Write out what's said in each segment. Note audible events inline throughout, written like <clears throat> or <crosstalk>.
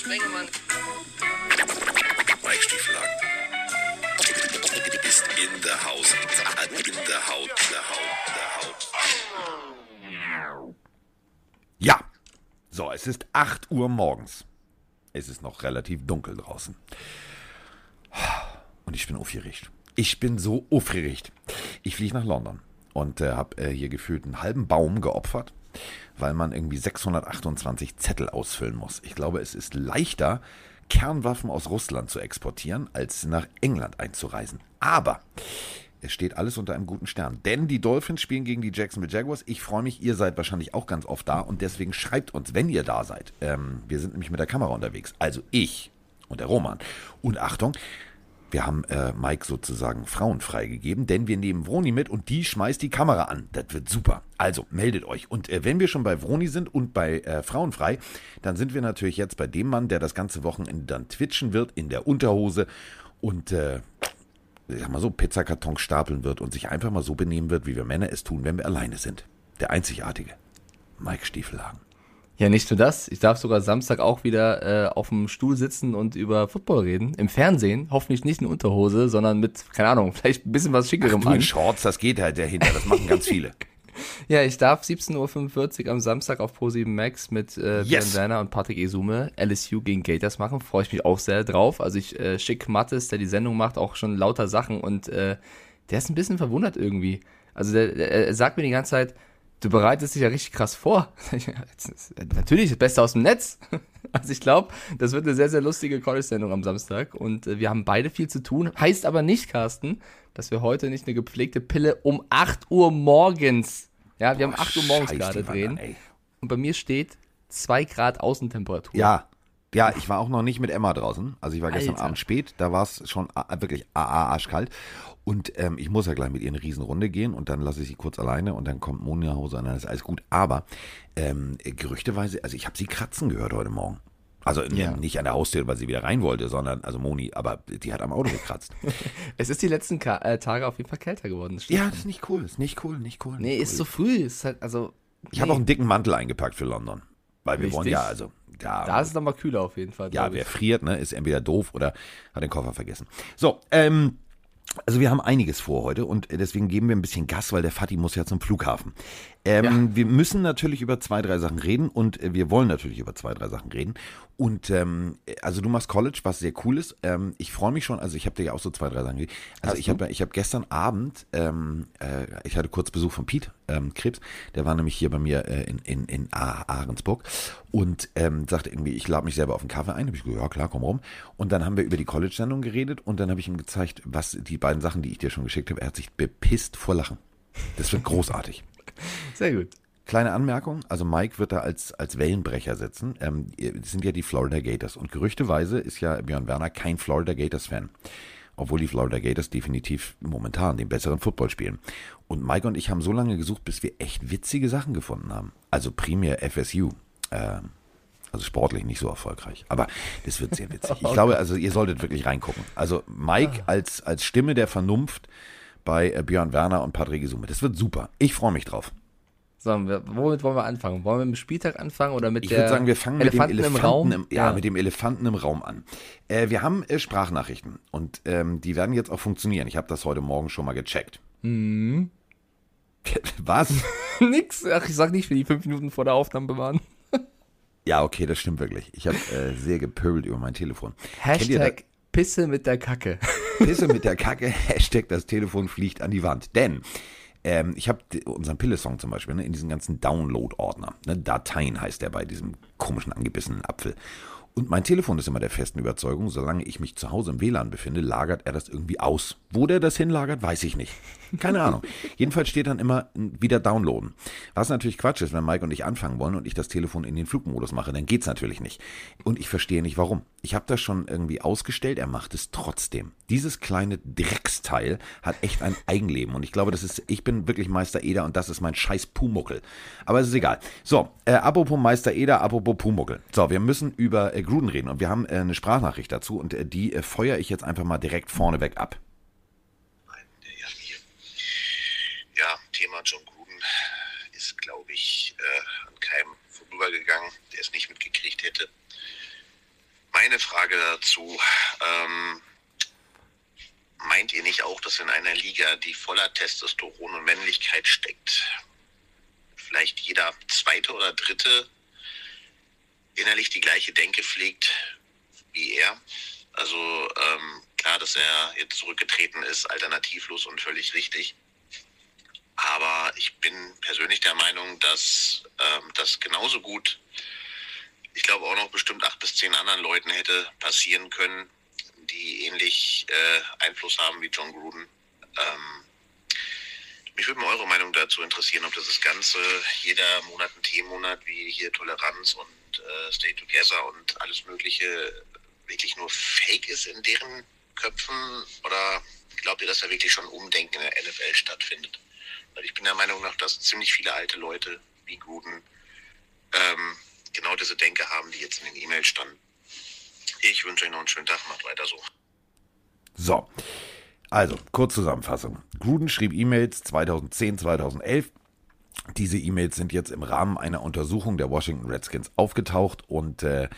Sprengemann. Mike Stieflagen. Ist in der Haus. In der Haut. Der Haut. Der Haut. Ja. So, es ist 8 Uhr morgens. Es ist noch relativ dunkel draußen. Und ich bin aufgeregt. Ich bin so aufgeregt. Ich fliege nach London und äh, habe äh, hier gefühlt einen halben Baum geopfert, weil man irgendwie 628 Zettel ausfüllen muss. Ich glaube, es ist leichter, Kernwaffen aus Russland zu exportieren, als nach England einzureisen. Aber es steht alles unter einem guten Stern. Denn die Dolphins spielen gegen die Jacksonville Jaguars. Ich freue mich, ihr seid wahrscheinlich auch ganz oft da und deswegen schreibt uns, wenn ihr da seid. Ähm, wir sind nämlich mit der Kamera unterwegs. Also ich und der Roman. Und Achtung, wir haben äh, Mike sozusagen Frauen freigegeben, denn wir nehmen Vroni mit und die schmeißt die Kamera an. Das wird super. Also meldet euch. Und äh, wenn wir schon bei Vroni sind und bei äh, Frauen frei, dann sind wir natürlich jetzt bei dem Mann, der das ganze Wochenende dann twitchen wird in der Unterhose und äh, sag mal so, Pizzakartons stapeln wird und sich einfach mal so benehmen wird, wie wir Männer es tun, wenn wir alleine sind. Der einzigartige Mike Stiefelhagen. Ja, nicht nur das. Ich darf sogar Samstag auch wieder äh, auf dem Stuhl sitzen und über Football reden. Im Fernsehen. Hoffentlich nicht in Unterhose, sondern mit, keine Ahnung, <laughs> vielleicht ein bisschen was schickerem Ach, du in Shorts, das geht halt dahinter. Das machen ganz viele. <laughs> ja, ich darf 17.45 Uhr am Samstag auf Pro7 Max mit äh, Yes. Björn Werner und Patrick Esume LSU gegen Gators machen. Freue ich mich auch sehr drauf. Also ich äh, schick Mattes, der die Sendung macht, auch schon lauter Sachen und äh, der ist ein bisschen verwundert irgendwie. Also der, der, er sagt mir die ganze Zeit, du bereitest dich ja richtig krass vor. <laughs> Natürlich, das Beste aus dem Netz. <laughs> Also ich glaube, das wird eine sehr, sehr lustige College-Sendung am Samstag und äh, wir haben beide viel zu tun. Heißt aber nicht, Carsten, dass wir heute nicht eine gepflegte Pille um 8 Uhr morgens, ja, wir haben 8 Uhr morgens gerade drehen ey. und bei mir steht 2 Grad Außentemperatur. Ja. Ja, ich war auch noch nicht mit Emma draußen. Also ich war gestern Alter. Abend spät, da war es schon a- wirklich arschkalt. Und ähm, ich muss ja gleich mit ihr eine Riesenrunde gehen und dann lasse ich sie kurz alleine und dann kommt Moni nach Hause und dann ist alles gut. Aber ähm, gerüchteweise, also ich habe sie kratzen gehört heute Morgen. Also Ja. nicht an der Haustür, weil sie wieder rein wollte, sondern, also Moni, aber die hat am Auto gekratzt. <laughs> Es ist die letzten Ka äh, Tage auf jeden Fall kälter geworden. das ja, das ist nicht cool, ist nicht cool, nicht cool. Nee, nicht ist cool. so früh. Ist halt, also, Ich habe auch einen dicken Mantel eingepackt für London. Weil wir wollen Richtig. ja, also, ja, da ist es nochmal kühler auf jeden Fall. Ja, wer friert, ne, ist entweder doof oder hat den Koffer vergessen. So, ähm, also wir haben einiges vor heute und deswegen geben wir ein bisschen Gas, weil der Fatih muss ja zum Flughafen. Ähm, Wir müssen natürlich über zwei, drei Sachen reden und äh, wir wollen natürlich über zwei, drei Sachen reden. Und ähm, also du machst College, was sehr cool ist. Ähm, ich freue mich schon, also ich habe dir ja auch so zwei, drei Sachen geredet. Also ich habe ich hab gestern Abend, ähm, äh, ich hatte kurz Besuch von Piet ähm, Krebs, der war nämlich hier bei mir äh, in, in, in Ahrensburg und ähm, sagte irgendwie, ich lade mich selber auf einen Kaffee ein. Hab ich gesagt, ja klar, komm rum. Und dann haben wir über die College-Sendung geredet und dann habe ich ihm gezeigt, was die beiden Sachen, die ich dir schon geschickt habe, er hat sich bepisst vor Lachen. Das wird großartig. <laughs> Sehr gut. Kleine Anmerkung, also Mike wird da als, als Wellenbrecher sitzen. Ähm, das sind ja die Florida Gators. Und gerüchteweise ist ja Björn Werner kein Florida Gators-Fan. Obwohl die Florida Gators definitiv momentan den besseren Football spielen. Und Mike und ich haben so lange gesucht, bis wir echt witzige Sachen gefunden haben. Also primär FSU. Ähm, also sportlich nicht so erfolgreich. Aber das wird sehr witzig. Ich <laughs> glaube, also ihr solltet wirklich reingucken. Also Mike als, als Stimme der Vernunft bei äh, Björn Werner und Patrick Isume. Das wird super. Ich freue mich drauf. So, womit wollen wir anfangen? Wollen wir mit dem Spieltag anfangen oder mit Ich der würde sagen, wir fangen Elefanten mit dem im Elefanten Raum? im, ja, mit dem Elefanten im Raum an. Äh, wir haben äh, Sprachnachrichten und ähm, die werden jetzt auch funktionieren. Ich habe das heute Morgen schon mal gecheckt. Mhm. <laughs> Was? <laughs> Nix. Ach, ich sag nicht, wie die fünf Minuten vor der Aufnahme waren. <laughs> Ja, okay, das stimmt wirklich. Ich habe äh, sehr gepöbelt über mein Telefon. Hashtag Pisse mit der Kacke. Pisse mit der Kacke, Hashtag das Telefon fliegt an die Wand. Denn ähm, ich habe unseren Pille-Song zum Beispiel ne, in diesen ganzen Download-Ordner. Ne, Dateien heißt der bei diesem komischen angebissenen Apfel. Und mein Telefon ist immer der festen Überzeugung, solange ich mich zu Hause im WLAN befinde, lagert er das irgendwie aus. Wo der das hinlagert, weiß ich nicht. Keine Ahnung. <laughs> Jedenfalls steht dann immer wieder downloaden. Was natürlich Quatsch ist, wenn Mike und ich anfangen wollen und ich das Telefon in den Flugmodus mache, dann geht's natürlich nicht. Und ich verstehe nicht warum. Ich habe das schon irgendwie ausgestellt, er macht es trotzdem. Dieses kleine Drecksteil hat echt ein Eigenleben und ich glaube, das ist, ich bin wirklich Meister Eder und das ist mein scheiß Pumuckel. Aber es ist egal. So, äh, apropos Meister Eder, apropos Pumuckel. So, wir müssen über äh, Gruden reden und wir haben äh, eine Sprachnachricht dazu und äh, die äh, feuere ich jetzt einfach mal direkt vorneweg ab. Ja, Thema John Gruden ist, glaube ich, äh, an keinem vorübergegangen, der es nicht mitgekriegt hätte. Frage dazu. Ähm, meint ihr nicht auch, dass in einer Liga, die voller Testosteron und Männlichkeit steckt, vielleicht jeder zweite oder dritte innerlich die gleiche Denke pflegt wie er? Also ähm, klar, dass er jetzt zurückgetreten ist, alternativlos und völlig richtig. Aber ich bin persönlich der Meinung, dass ähm, das genauso gut, ich glaube auch noch bestimmt acht bis zehn anderen Leuten hätte passieren können, die ähnlich äh, Einfluss haben wie John Gruden. Ähm, mich würde mal eure Meinung dazu interessieren, ob das Ganze jeder Monat ein Themenmonat wie hier Toleranz und äh, Stay Together und alles Mögliche wirklich nur Fake ist in deren Köpfen oder glaubt ihr, dass da wirklich schon Umdenken in der NFL stattfindet? Weil ich bin der Meinung nach, dass ziemlich viele alte Leute wie Gruden ähm, genau diese Denke haben, die jetzt in den E-Mails standen. Ich wünsche euch noch einen schönen Tag, macht weiter so. So, also Kurzzusammenfassung. Gruden schrieb E-Mails 2010, 2011. Diese E-Mails sind jetzt im Rahmen einer Untersuchung der Washington Redskins aufgetaucht und äh,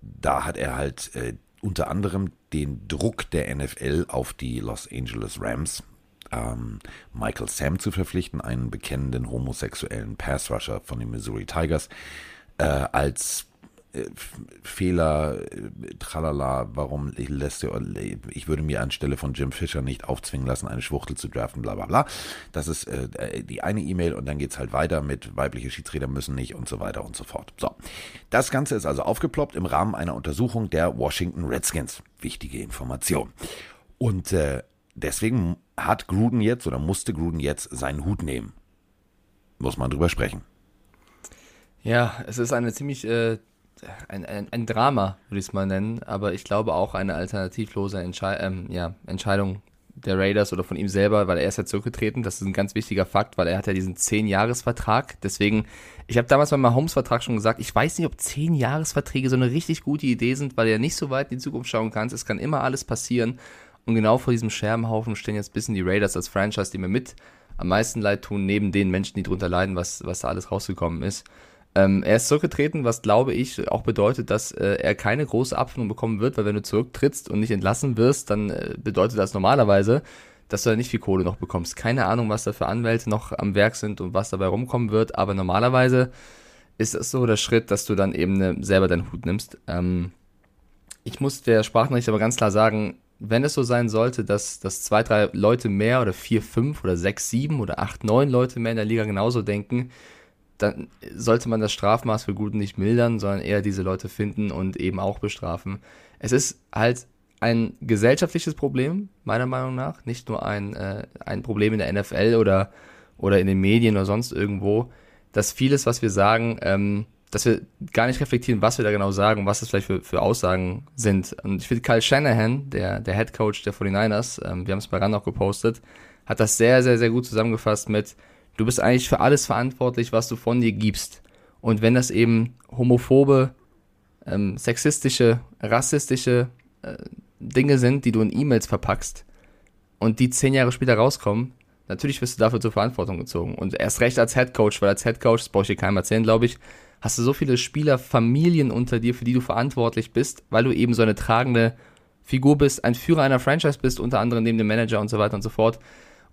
da hat er halt äh, unter anderem den Druck der NFL auf die Los Angeles Rams, ähm, Michael Sam zu verpflichten, einen bekennenden homosexuellen Pass-Rusher von den Missouri Tigers, äh, als äh, Fehler, äh, tralala, warum lässt ihr, ich würde mir anstelle von Jim Fisher nicht aufzwingen lassen, eine Schwuchtel zu draften, bla bla bla. Das ist äh, die eine E-Mail und dann geht's halt weiter mit weibliche Schiedsrichter müssen nicht und so weiter und so fort. So. Das Ganze ist also aufgeploppt im Rahmen einer Untersuchung der Washington Redskins. Wichtige Information. Und äh, deswegen hat Gruden jetzt oder musste Gruden jetzt seinen Hut nehmen. Muss man drüber sprechen. Ja, es ist eine ziemlich äh, ein, ein, ein Drama, würde ich es mal nennen, aber ich glaube auch eine alternativlose Entschei ähm, ja, Entscheidung der Raiders oder von ihm selber, weil er ist ja zurückgetreten. Das ist ein ganz wichtiger Fakt, weil er hat ja diesen 10-Jahres-Vertrag. Deswegen, ich habe damals bei meinem Mahomes-Vertrag schon gesagt, ich weiß nicht, ob 10-Jahres-Verträge so eine richtig gute Idee sind, weil ja nicht so weit in die Zukunft schauen kannst. Es kann immer alles passieren. Und genau vor diesem Scherbenhaufen stehen jetzt ein bisschen die Raiders als Franchise, die mir mit am meisten leid tun, neben den Menschen, die drunter leiden, was, was da alles rausgekommen ist. Ähm, er ist zurückgetreten, was glaube ich auch bedeutet, dass äh, er keine große Abfindung bekommen wird, weil wenn du zurücktrittst und nicht entlassen wirst, dann äh, bedeutet das normalerweise, dass du da nicht viel Kohle noch bekommst. Keine Ahnung, was da für Anwälte noch am Werk sind und was dabei rumkommen wird, aber normalerweise ist es so der Schritt, dass du dann eben ne, selber deinen Hut nimmst. Ähm, ich muss der Sprachnachricht aber ganz klar sagen, wenn es so sein sollte, dass, dass zwei, drei Leute mehr oder vier, fünf oder sechs, sieben oder acht, neun Leute mehr in der Liga genauso denken, dann sollte man das Strafmaß für Guten nicht mildern, sondern eher diese Leute finden und eben auch bestrafen. Es ist halt ein gesellschaftliches Problem, meiner Meinung nach, nicht nur ein, äh, ein Problem in der NFL oder, oder in den Medien oder sonst irgendwo, dass vieles, was wir sagen, ähm, dass wir gar nicht reflektieren, was wir da genau sagen, was das vielleicht für, für Aussagen sind. Und ich finde, Kyle Shanahan, der, der Head Coach der 49ers, ähm, wir haben es bei RAN auch gepostet, hat das sehr, sehr, sehr gut zusammengefasst mit, Du bist eigentlich für alles verantwortlich, was du von dir gibst. Und wenn das eben homophobe, ähm, sexistische, rassistische äh, Dinge sind, die du in E-Mails verpackst und die zehn Jahre später rauskommen, natürlich wirst du dafür zur Verantwortung gezogen. Und erst recht als Head Coach, weil als Head Coach, das brauche ich dir keinem erzählen, glaube ich, hast du so viele Spieler, Familien unter dir, für die du verantwortlich bist, weil du eben so eine tragende Figur bist, ein Führer einer Franchise bist, unter anderem neben dem Manager und so weiter und so fort.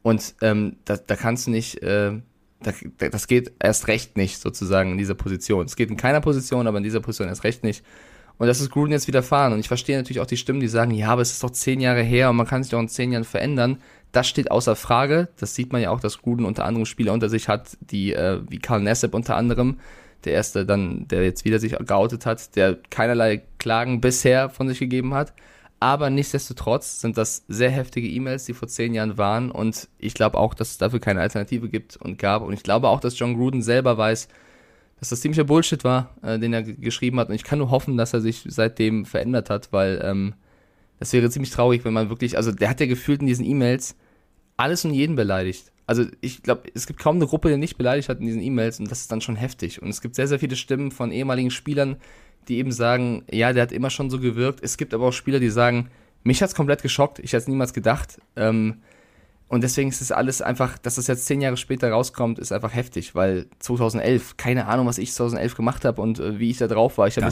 Und ähm, da, da kannst du nicht, äh, da, das geht erst recht nicht sozusagen in dieser Position. Es geht in keiner Position, aber in dieser Position erst recht nicht. Und das ist Gruden jetzt widerfahren. Und ich verstehe natürlich auch die Stimmen, die sagen, ja, aber es ist doch zehn Jahre her und man kann sich doch in zehn Jahren verändern. Das steht außer Frage. Das sieht man ja auch, dass Gruden unter anderem Spieler unter sich hat, die äh, wie Karl Nassib unter anderem, der erste dann, der jetzt wieder sich geoutet hat, der keinerlei Klagen bisher von sich gegeben hat. Aber nichtsdestotrotz sind das sehr heftige E-Mails, die vor zehn Jahren waren. Und ich glaube auch, dass es dafür keine Alternative gibt und gab. Und ich glaube auch, dass John Gruden selber weiß, dass das ziemlicher Bullshit war, äh, den er geschrieben hat. Und ich kann nur hoffen, dass er sich seitdem verändert hat, weil ähm, das wäre ziemlich traurig, wenn man wirklich, also der hat ja gefühlt in diesen E-Mails alles und jeden beleidigt. Also ich glaube, es gibt kaum eine Gruppe, die nicht beleidigt hat in diesen E-Mails und das ist dann schon heftig. Und es gibt sehr, sehr viele Stimmen von ehemaligen Spielern, die eben sagen, ja, der hat immer schon so gewirkt. Es gibt aber auch Spieler, die sagen, mich hat es komplett geschockt, ich hätte es niemals gedacht. Ähm, und deswegen ist es alles einfach, dass das jetzt zehn Jahre später rauskommt, ist einfach heftig, weil 2011, keine Ahnung, was ich 2011 gemacht habe und äh, wie ich da drauf war. Ich habe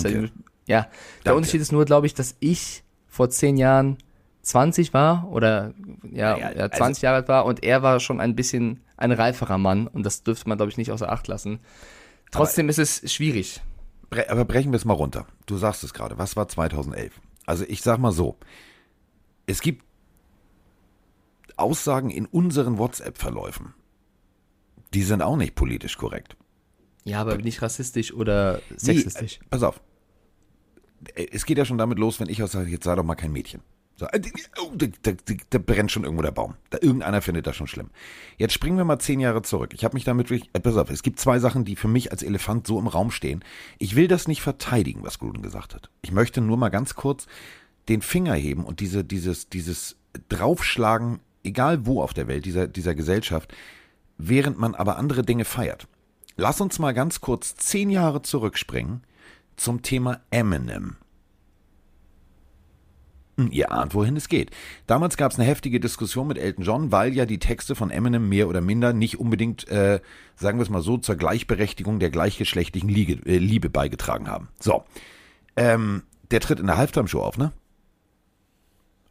Ja, der Danke. Unterschied ist nur, glaube ich, dass ich vor zehn Jahren 20 war oder ja, ja also- 20 Jahre alt war und er war schon ein bisschen ein reiferer Mann und das dürfte man, glaube ich, nicht außer Acht lassen. Trotzdem ist es schwierig. Bre aber brechen wir es mal runter. Du sagst es gerade. Was war 2011? Also ich sag mal so. Es gibt Aussagen in unseren WhatsApp-Verläufen. Die sind auch nicht politisch korrekt. Ja, aber nicht rassistisch oder sexistisch. Nee, äh, pass auf. Äh, Es geht ja schon damit los, wenn ich auch sage, jetzt sei doch mal kein Mädchen. So, äh, oh, da, da, da, brennt schon irgendwo der Baum. Da, irgendeiner findet das schon schlimm. Jetzt springen wir mal zehn Jahre zurück. Ich habe mich damit wirklich. Äh, pass auf, es gibt zwei Sachen, die für mich als Elefant so im Raum stehen. Ich will das nicht verteidigen, was Gruden gesagt hat. Ich möchte nur mal ganz kurz den Finger heben und diese, dieses, dieses Draufschlagen, egal wo auf der Welt, dieser, dieser Gesellschaft, während man aber andere Dinge feiert. Lass uns mal ganz kurz zehn Jahre zurückspringen zum Thema Eminem. Ihr ahnt, wohin es geht. Damals gab es eine heftige Diskussion mit Elton John, weil ja die Texte von Eminem mehr oder minder nicht unbedingt, äh, sagen wir es mal so, zur Gleichberechtigung der gleichgeschlechtlichen Liege, äh, Liebe beigetragen haben. So, ähm, der tritt in der Halftime-Show auf, ne?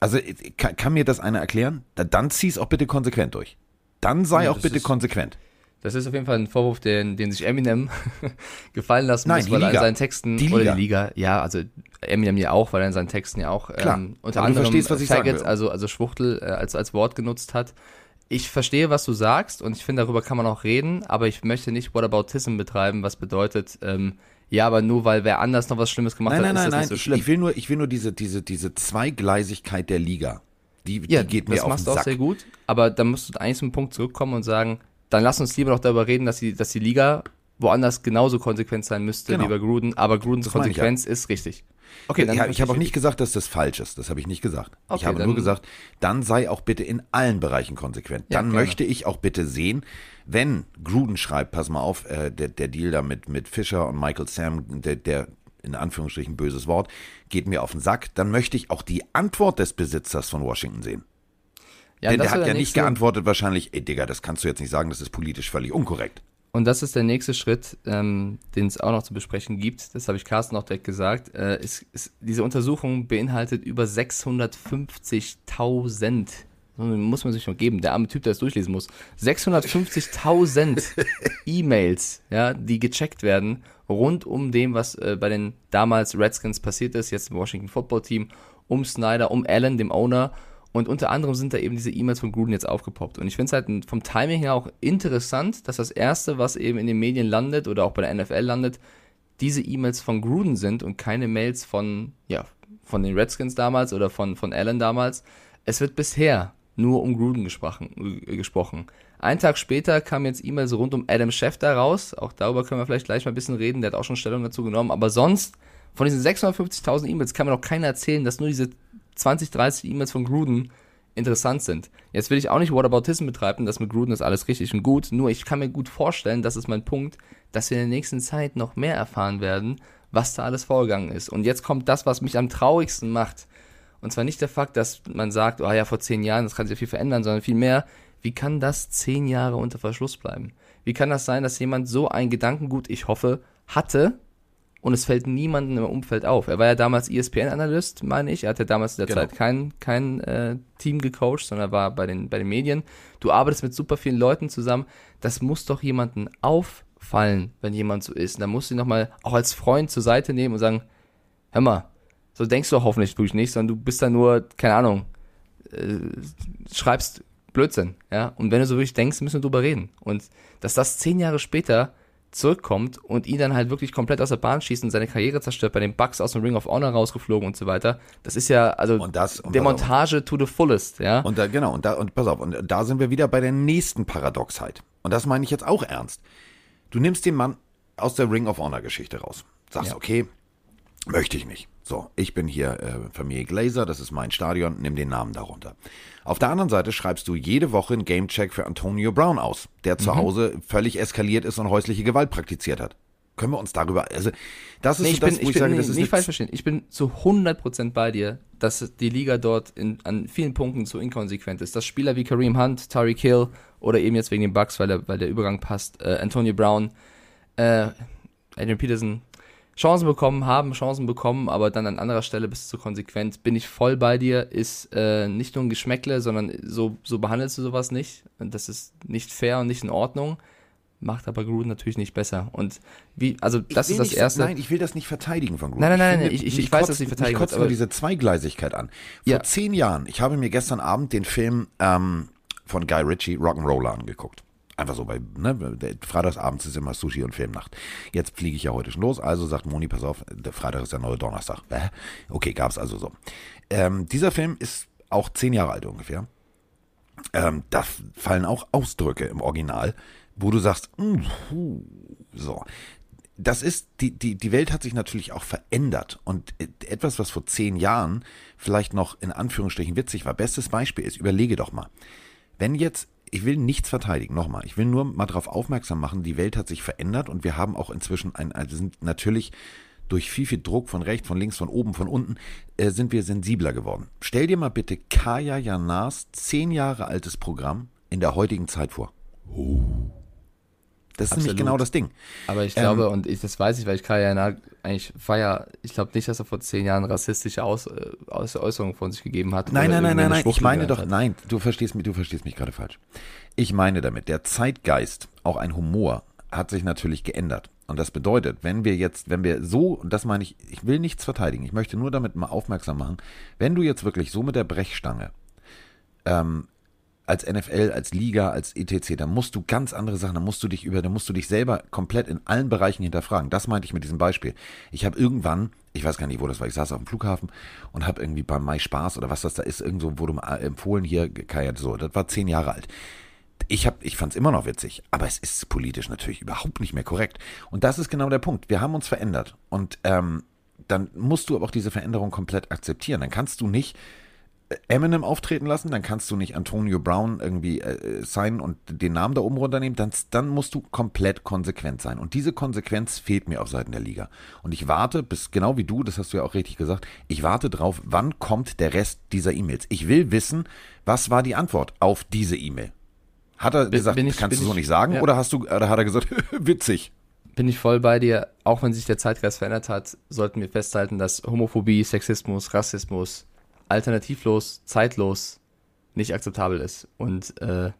Also äh, kann, kann mir das einer erklären? Da, dann zieh's auch bitte konsequent durch. Dann sei Ja, auch bitte konsequent. Das ist auf jeden Fall ein Vorwurf, den, den sich Eminem <laughs> gefallen lassen Nein, muss, weil er in Liga. seinen Texten Die oder Liga. die Liga, ja, also Eminem ja auch, weil er in seinen Texten ja auch Klar, ähm, unter aber anderem verstehst, was ich sagen Faggot, will. also also Schwuchtel äh, als als Wort genutzt hat. Ich verstehe, was du sagst und ich finde, darüber kann man auch reden, aber ich möchte nicht Whataboutism betreiben, was bedeutet, ähm, ja, aber nur weil wer anders noch was Schlimmes gemacht Nein, hat, nein, ist nein, das nein. nicht so schlimm. Ich, will nur, ich will nur diese, diese, diese Zweigleisigkeit der Liga. Die, ja, die geht mir das auf machst den du auch Sack. sehr gut, aber dann musst du eigentlich zum Punkt zurückkommen und sagen, dann lass uns lieber noch darüber reden, dass die, dass die Liga woanders genauso konsequent sein müsste Genau. wie bei Gruden, aber Grudens meine ich ja. Konsequenz ist richtig. Okay, ja, ich habe auch nicht gesagt, dass das falsch ist. Das habe ich nicht gesagt. ich Okay, habe dann- nur gesagt, dann sei auch bitte in allen Bereichen konsequent. Ja, Dann gerne. möchte ich auch bitte sehen, wenn Gruden schreibt, pass mal auf, äh, der, der Deal da mit, mit Fischer und Michael Sam, der, der in Anführungsstrichen böses Wort, geht mir auf den Sack, dann möchte ich auch die Antwort des Besitzers von Washington sehen. Ja, Denn der hat ja nicht geantwortet wahrscheinlich, ey Digga, das kannst du jetzt nicht sagen, das ist politisch völlig unkorrekt. Und das ist der nächste Schritt, ähm, den es auch noch zu besprechen gibt. Das habe ich Carsten auch direkt gesagt. Äh, ist, ist, diese Untersuchung beinhaltet über 650.000. Muss man sich noch geben. Der arme Typ, der das durchlesen muss. 650.000 <laughs> E-Mails, ja, die gecheckt werden rund um dem, was äh, bei den damals Redskins passiert ist, jetzt im Washington Football Team, um Snyder, um Allen, dem Owner. Und unter anderem sind da eben diese E-Mails von Gruden jetzt aufgepoppt. Und ich finde es halt vom Timing her auch interessant, dass das Erste, was eben in den Medien landet oder auch bei der NFL landet, diese E-Mails von Gruden sind und keine Mails von, ja, von den Redskins damals oder von, von Allen damals. Es wird bisher nur um Gruden gesprochen. Äh, gesprochen. Einen Tag später kamen jetzt E-Mails rund um Adam Schefter raus. Auch darüber können wir vielleicht gleich mal ein bisschen reden. Der hat auch schon Stellung dazu genommen. Aber sonst, von diesen 650.000 E-Mails kann mir noch keiner erzählen, dass nur diese 20, 30 E-Mails von Gruden interessant sind. Jetzt will ich auch nicht Whataboutism betreiben, das mit Gruden ist alles richtig und gut, nur ich kann mir gut vorstellen, das ist mein Punkt, dass wir in der nächsten Zeit noch mehr erfahren werden, was da alles vorgegangen ist. Und jetzt kommt das, was mich am traurigsten macht. Und zwar nicht der Fakt, dass man sagt, oh ja, vor zehn Jahren, das kann sich ja viel verändern, sondern vielmehr, wie kann das zehn Jahre unter Verschluss bleiben? Wie kann das sein, dass jemand so ein Gedankengut, ich hoffe, hatte und es fällt niemandem im Umfeld auf. Er war ja damals ESPN-Analyst, meine ich. Er hatte damals in der Genau. Zeit kein, kein äh, Team gecoacht, sondern war bei den, bei den Medien. Du arbeitest mit super vielen Leuten zusammen. Das muss doch jemanden auffallen, wenn jemand so ist. Und dann musst du ihn nochmal auch als Freund zur Seite nehmen und sagen, hör mal, so denkst du doch hoffentlich wirklich nicht, sondern du bist da nur, keine Ahnung, äh, schreibst Blödsinn, ja. Und wenn du so wirklich denkst, müssen wir drüber reden. Und dass das zehn Jahre später zurückkommt und ihn dann halt wirklich komplett aus der Bahn schießt und seine Karriere zerstört, bei den Bucks aus dem Ring of Honor rausgeflogen und so weiter. Das ist ja, also Und das- und Demontage to the fullest, ja. Und da, genau, und da, und pass auf, und da sind wir wieder bei der nächsten Paradoxheit. Und das meine ich jetzt auch ernst. Du nimmst den Mann aus der Ring of Honor Geschichte raus. Sagst, Ja. okay, möchte ich nicht. So, ich bin hier äh, Familie Glazer, das ist mein Stadion, nimm den Namen darunter. Auf der anderen Seite schreibst du jede Woche einen Gamecheck für Antonio Brown aus, der zu Hause völlig eskaliert ist und häusliche Gewalt praktiziert hat. Können wir uns darüber, also das ist Nee, so ich das, bin, wo ich ich bin sage, nee, das ist nicht falsch verstehen. Ich bin zu 100% bei dir, dass die Liga dort in, an vielen Punkten zu inkonsequent ist. Dass Spieler wie Kareem Hunt, Tyreek Hill oder eben jetzt wegen den Bucks, weil der, weil der Übergang passt, äh, Antonio Brown, äh, Adrian Peterson, Chancen bekommen haben, Chancen bekommen, aber dann an anderer Stelle bist du konsequent. Bin ich voll bei dir, ist äh, nicht nur ein Geschmäckle, sondern so, so behandelst du sowas nicht. Und das ist nicht fair und nicht in Ordnung. Macht aber Gruden natürlich nicht besser. Und wie, also das ist das nicht, Erste. Nein, ich will das nicht verteidigen von Gruden. Nein, nein, nein, finde, ich, ich, ich weiß, kotzt- dass ich verteidigen muss, nur aber diese Zweigleisigkeit an. Vor Ja. zehn Jahren, ich habe mir gestern Abend den Film ähm, von Guy Ritchie, Rock'n'Roller, angeguckt. Einfach so, bei, ne, freitagsabends ist immer Sushi und Filmnacht. Jetzt fliege ich ja heute schon los, also sagt Moni, pass auf, der Freitag ist der neue Donnerstag. Hä? Okay, gab's also so. Ähm, dieser Film ist auch zehn Jahre alt ungefähr. Ähm, da fallen auch Ausdrücke im Original, wo du sagst, mm, hu, so. Das ist, die, die, die Welt hat sich natürlich auch verändert. Und äh, etwas, was vor zehn Jahren vielleicht noch in Anführungsstrichen witzig war, bestes Beispiel ist, überlege doch mal, wenn jetzt, ich will nichts verteidigen, nochmal, ich will nur mal darauf aufmerksam machen, die Welt hat sich verändert und wir haben auch inzwischen ein, also sind natürlich durch viel, viel Druck von rechts, von links, von oben, von unten, äh, sind wir sensibler geworden. Stell dir mal bitte Kaya Janas zehn Jahre altes Programm in der heutigen Zeit vor. Das ist nämlich Absolut. genau das Ding. Aber ich Ähm, glaube, und ich, das weiß ich, weil ich Kaya Jana eigentlich feier, ich glaube nicht, dass er vor zehn Jahren rassistische Aus, äh, Äußerungen von sich gegeben hat. Nein, nein, nein, nein, nein. Ich meine doch, hat. nein, du verstehst mich, du verstehst mich gerade falsch. Ich meine damit, der Zeitgeist, auch ein Humor, hat sich natürlich geändert. Und das bedeutet, wenn wir jetzt, wenn wir so, und das meine ich, ich will nichts verteidigen, ich möchte nur damit mal aufmerksam machen, wenn du jetzt wirklich so mit der Brechstange ähm, als NFL, als Liga, als etc., da musst du ganz andere Sachen, da musst du dich über, da musst du dich selber komplett in allen Bereichen hinterfragen. Das meinte ich mit diesem Beispiel. Ich habe irgendwann, ich weiß gar nicht, wo das war, ich saß auf dem Flughafen und habe irgendwie beim Mai Spaß oder was das da ist, irgendwo wurde mal empfohlen, hier, Kaya, so, das war zehn Jahre alt. Ich, hab, ich fand es immer noch witzig, aber es ist politisch natürlich überhaupt nicht mehr korrekt. Und das ist genau der Punkt. Wir haben uns verändert. Und ähm, dann musst du aber auch diese Veränderung komplett akzeptieren. Dann kannst du nicht Eminem auftreten lassen, dann kannst du nicht Antonio Brown irgendwie äh, sein und den Namen da oben runternehmen, dann, dann musst du komplett konsequent sein. Und diese Konsequenz fehlt mir auf Seiten der Liga. Und ich warte, bis genau wie du, das hast du ja auch richtig gesagt, ich warte drauf, wann kommt der Rest dieser E-Mails. Ich will wissen, was war die Antwort auf diese E-Mail. Hat er Bin- gesagt, bin ich- kannst du so ich- nicht sagen? ja. Oder hast du, oder hat er gesagt, <laughs> witzig? Bin ich voll bei dir. Auch wenn sich der Zeitgeist verändert hat, sollten wir festhalten, dass Homophobie, Sexismus, Rassismus alternativlos, zeitlos nicht akzeptabel ist. Und äh,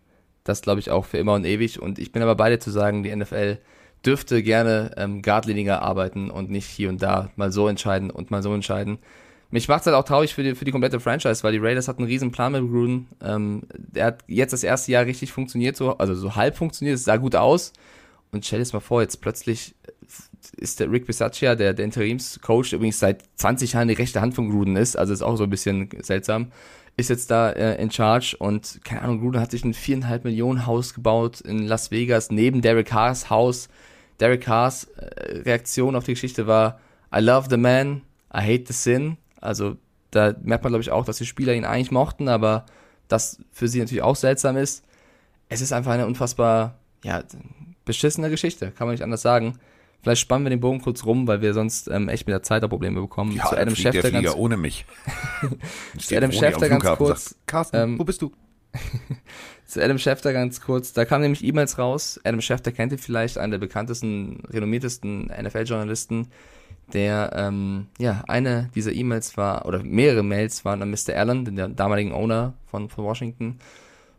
das glaube ich auch für immer und ewig. Und ich bin aber bei dir zu sagen, die NFL dürfte gerne ähm, geradliniger arbeiten und nicht hier und da mal so entscheiden und mal so entscheiden. Mich macht es halt auch traurig für die, für die komplette Franchise, weil die Raiders hatten einen riesen Plan mit Gruden. Ähm, der hat jetzt das erste Jahr richtig funktioniert, so, also so halb funktioniert, es sah gut aus. Und stell dir das mal vor, jetzt plötzlich ist der Rick Bisaccia, der, der Interimscoach, übrigens seit 20 Jahren die rechte Hand von Gruden ist, also ist auch so ein bisschen seltsam, ist jetzt da äh, in charge und keine Ahnung, Gruden hat sich ein viereinhalb Millionen Haus gebaut in Las Vegas neben Derek Carrs Haus. Derek Carrs äh, Reaktion auf die Geschichte war, I love the man, I hate the sin. Also da merkt man, glaube ich, auch, dass die Spieler ihn eigentlich mochten, aber das für sie natürlich auch seltsam ist. Es ist einfach eine unfassbar, ja, beschissene Geschichte, kann man nicht anders sagen. Vielleicht spannen wir den Bogen kurz rum, weil wir sonst ähm, echt mit der Zeit da Probleme bekommen. Ja, Zu Adam der Schefter ganz Flieger ohne mich. <laughs> Zu Adam Schefter ganz kurz. Carsten, ähm, wo bist du? <laughs> Zu Adam Schefter ganz kurz. Da kamen nämlich E-Mails raus. Adam Schefter kennt ihr vielleicht, einen der bekanntesten, renommiertesten NFL-Journalisten, der, ähm, ja, eine dieser E-Mails war, oder mehrere Mails waren an Mr. Allen, den damaligen Owner von, von Washington,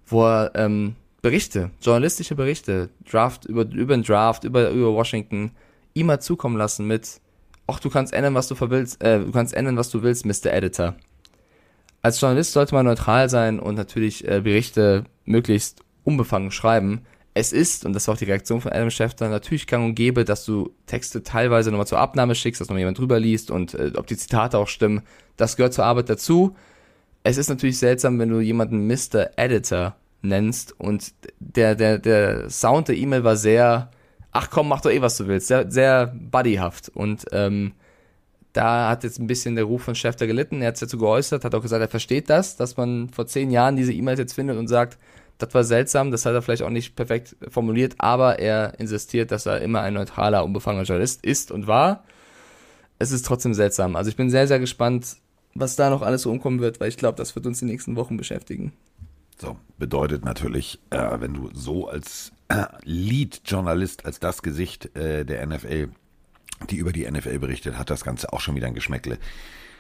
wo er ähm, Berichte, journalistische Berichte, Draft, über, über den Draft, über, über Washington, ihm hat zukommen lassen mit, ach, du kannst ändern, was du willst, äh, du kannst ändern, was du willst, Mr. Editor als Journalist sollte man neutral sein und natürlich äh, Berichte möglichst unbefangen schreiben. Es ist, und das war auch die Reaktion von Adam Schefter, natürlich gang und gäbe, dass du Texte teilweise nochmal zur Abnahme schickst, dass nochmal jemand drüber liest und äh, ob die Zitate auch stimmen. Das gehört zur Arbeit dazu. Es ist natürlich seltsam, wenn du jemanden Mr. Editor nennst und der, der, der Sound der E-Mail war sehr, ach komm, mach doch eh, was du willst, sehr, sehr buddyhaft und ähm, da hat jetzt ein bisschen der Ruf von Schäfter gelitten. Er hat es dazu geäußert, hat auch gesagt, er versteht das, dass man vor zehn Jahren diese E-Mails jetzt findet und sagt, das war seltsam, das hat er vielleicht auch nicht perfekt formuliert, aber er insistiert, dass er immer ein neutraler, unbefangener Journalist ist und war. Es ist trotzdem seltsam. Also ich bin sehr, sehr gespannt, was da noch alles so umkommen wird, weil ich glaube, das wird uns die nächsten Wochen beschäftigen. So, bedeutet natürlich, äh, wenn du so als Lead-Journalist, als das Gesicht äh, der NFL die über die NFL berichtet, hat das Ganze auch schon wieder ein Geschmäckle.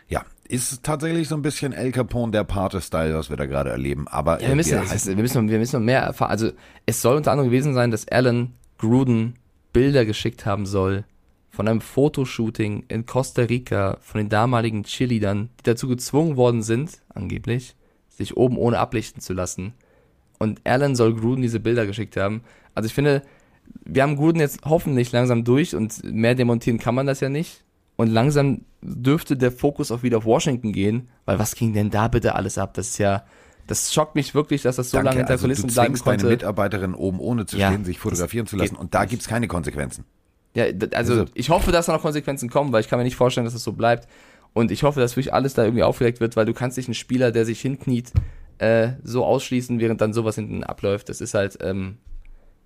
Ja, ist tatsächlich so ein bisschen El Capone der Pate-Style, was wir da gerade erleben. Aber ja, wir, müssen, heißt, wir, müssen, wir müssen noch mehr erfahren. Also es soll unter anderem gewesen sein, dass Alan Gruden Bilder geschickt haben soll von einem Fotoshooting in Costa Rica von den damaligen Cheerleadern, die dazu gezwungen worden sind, angeblich, sich oben ohne ablichten zu lassen. Und Alan soll Gruden diese Bilder geschickt haben. Also ich finde, wir haben Gruden jetzt hoffentlich langsam durch und mehr demontieren kann man das ja nicht. Und langsam dürfte der Fokus auch wieder auf Washington gehen, weil was ging denn da bitte alles ab? Das ist ja, das schockt mich wirklich, dass das so Danke, lange hinter also Kulissen bleiben konnte. deine Mitarbeiterin oben ohne zu ja, stehen, sich fotografieren zu lassen und da gibt es keine Konsequenzen. Ja, also, also ich hoffe, dass da noch Konsequenzen kommen, weil ich kann mir nicht vorstellen, dass es das so bleibt. Und ich hoffe, dass wirklich alles da irgendwie aufgedeckt wird, weil du kannst nicht einen Spieler, der sich hinkniet, äh, so ausschließen, während dann sowas hinten abläuft. Das ist halt, ähm,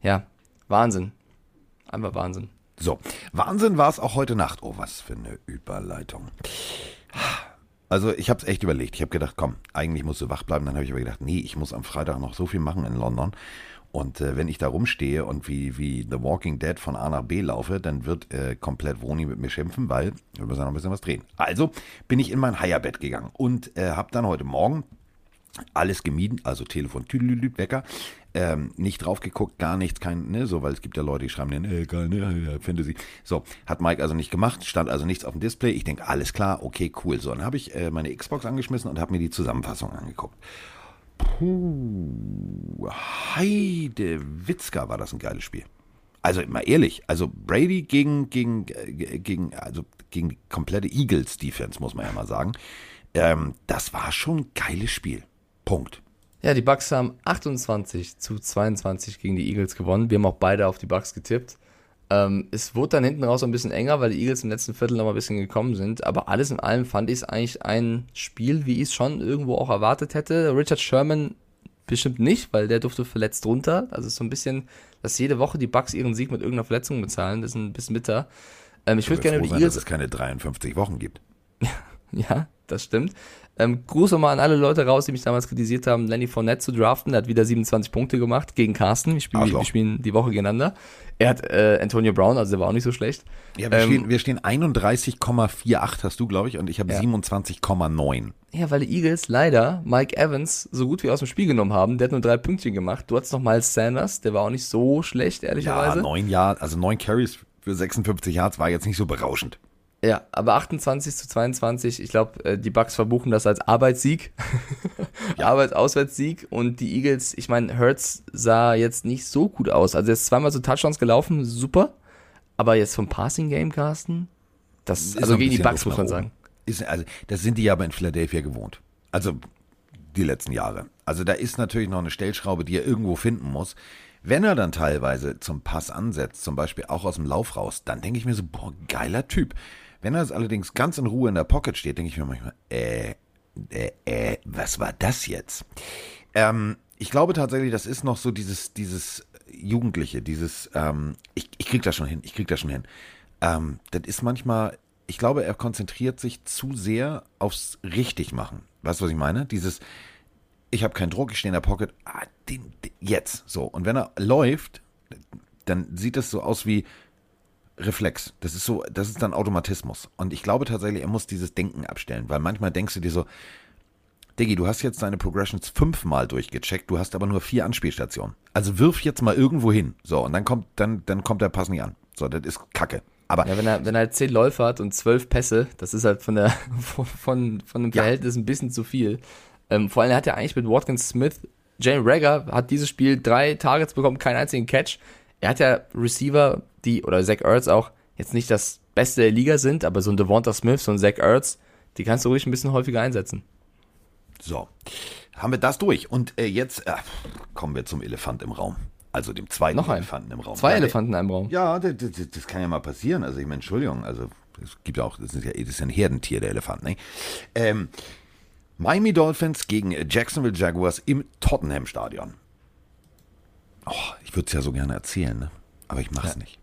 ja, Wahnsinn. Einfach Wahnsinn. So, Wahnsinn war es auch heute Nacht. Oh, was für eine Überleitung. Also ich habe es echt überlegt. Ich habe gedacht, komm, eigentlich musst du wach bleiben. Dann habe ich aber gedacht, nee, ich muss am Freitag noch so viel machen in London. Und äh, wenn ich da rumstehe und wie, wie The Walking Dead von A nach B laufe, dann wird äh, komplett Woni mit mir schimpfen, weil wir müssen noch ein bisschen was drehen. Also bin ich in mein Heierbett gegangen und äh, habe dann heute Morgen alles gemieden, also Telefon, Tüdelüt, Wecker, ähm, nicht drauf geguckt, gar nichts, kein, ne, so, weil es gibt ja Leute, die schreiben dann, äh, geil, ne, Fantasy. So, hat Mike also nicht gemacht, stand also nichts auf dem Display. Ich denke, alles klar, okay, cool. So, dann habe ich äh, meine Xbox angeschmissen und habe mir die Zusammenfassung angeguckt. Puh, Heide Witzka war das ein geiles Spiel. Also mal ehrlich, also Brady gegen, gegen, äh, gegen, also gegen die komplette Eagles-Defense, muss man ja mal sagen. Ähm, das war schon ein geiles Spiel. Punkt. Ja, die Bucks haben 28 zu 22 gegen die Eagles gewonnen. Wir haben auch beide auf die Bucks getippt. Ähm, es wurde dann hinten raus ein bisschen enger, weil die Eagles im letzten Viertel noch mal ein bisschen gekommen sind. Aber alles in allem fand ich es eigentlich ein Spiel, wie ich es schon irgendwo auch erwartet hätte. Richard Sherman bestimmt nicht, weil der durfte verletzt runter. Also so ein bisschen, dass jede Woche die Bucks ihren Sieg mit irgendeiner Verletzung bezahlen. Das ist ein bisschen bitter. Ähm, ich würde gerne über die Eagles. dass es keine 53 Wochen gibt. <laughs> <laughs> ja, das stimmt. Ähm, Gruß nochmal an alle Leute raus, die mich damals kritisiert haben, Lenny Fournette zu draften. Er hat wieder 27 Punkte gemacht gegen Carsten. Wir spielen, wir spielen die Woche gegeneinander. Er hat äh, Antonio Brown, also der war auch nicht so schlecht. Ja, wir, ähm, stehen, wir stehen 31,48 hast du, glaube ich, und ich habe ja. 27,9. Ja, weil die Eagles leider Mike Evans so gut wie aus dem Spiel genommen haben. Der hat nur drei Pünktchen gemacht. Du hattest noch Miles Sanders, der war auch nicht so schlecht, ehrlicherweise. Ja, neun Jahre, also neun Carries für 56 Yards war jetzt nicht so berauschend. Ja, aber 28 zu 22, ich glaube, äh, die Bucks verbuchen das als Arbeitssieg. <laughs> ja. Arbeitsauswärtssieg und die Eagles, ich meine, Hurts sah jetzt nicht so gut aus. Also er ist zweimal so Touchdowns gelaufen, super. Aber jetzt vom Passing Game, Carsten, das, also gegen die Bucks muss man sagen. Ist, also, das sind die aber in Philadelphia gewohnt. Also die letzten Jahre. Also da ist natürlich noch eine Stellschraube, die er irgendwo finden muss. Wenn er dann teilweise zum Pass ansetzt, zum Beispiel auch aus dem Lauf raus, dann denke ich mir so, boah, geiler Typ. Wenn er allerdings ganz in Ruhe in der Pocket steht, denke ich mir manchmal, äh, äh, äh, was war das jetzt? Ähm, ich glaube tatsächlich, das ist noch so dieses, dieses Jugendliche, dieses, ähm, ich, ich krieg das schon hin, ich krieg das schon hin. Ähm, das ist manchmal, ich glaube, er konzentriert sich zu sehr aufs Richtigmachen. Weißt du, was ich meine? Dieses, ich habe keinen Druck, ich stehe in der Pocket, ah, den, den, jetzt, so. Und wenn er läuft, dann sieht es so aus wie, Reflex. Das ist so, das ist dann Automatismus. Und ich glaube tatsächlich, er muss dieses Denken abstellen, weil manchmal denkst du dir so, Diggi, du hast jetzt deine Progressions fünfmal durchgecheckt, du hast aber nur vier Anspielstationen. Also wirf jetzt mal irgendwo hin. So, und dann kommt, dann, dann kommt der Pass nicht an. So, das ist Kacke. Aber ja, wenn er, wenn er zehn Läufe hat und zwölf Pässe, das ist halt von der, <laughs> von, von dem Verhältnis ja. ein bisschen zu viel. Ähm, vor allem hat er eigentlich mit Watkins Smith, Jane Rager hat dieses Spiel drei Targets bekommen, keinen einzigen Catch. Er hat ja Receiver, die, oder Zach Ertz auch, jetzt nicht das Beste der Liga sind, aber so ein Devonta Smith, so ein Zach Ertz, die kannst du ruhig ein bisschen häufiger einsetzen. So, haben wir das durch. Und äh, jetzt äh, kommen wir zum Elefant im Raum. Also dem zweiten Noch ein. Elefanten im Raum. Zwei ja, Elefanten einem Raum. Ja, das, das, das, kann ja mal passieren. Also ich meine, Entschuldigung, also es gibt ja auch, das ist ja, das ist ein Herdentier, der Elefant, ne? Ähm, Miami Dolphins gegen Jacksonville Jaguars im Tottenham Stadion. Oh, ich würde es ja so gerne erzählen, ne? aber ich mache es ja. nicht.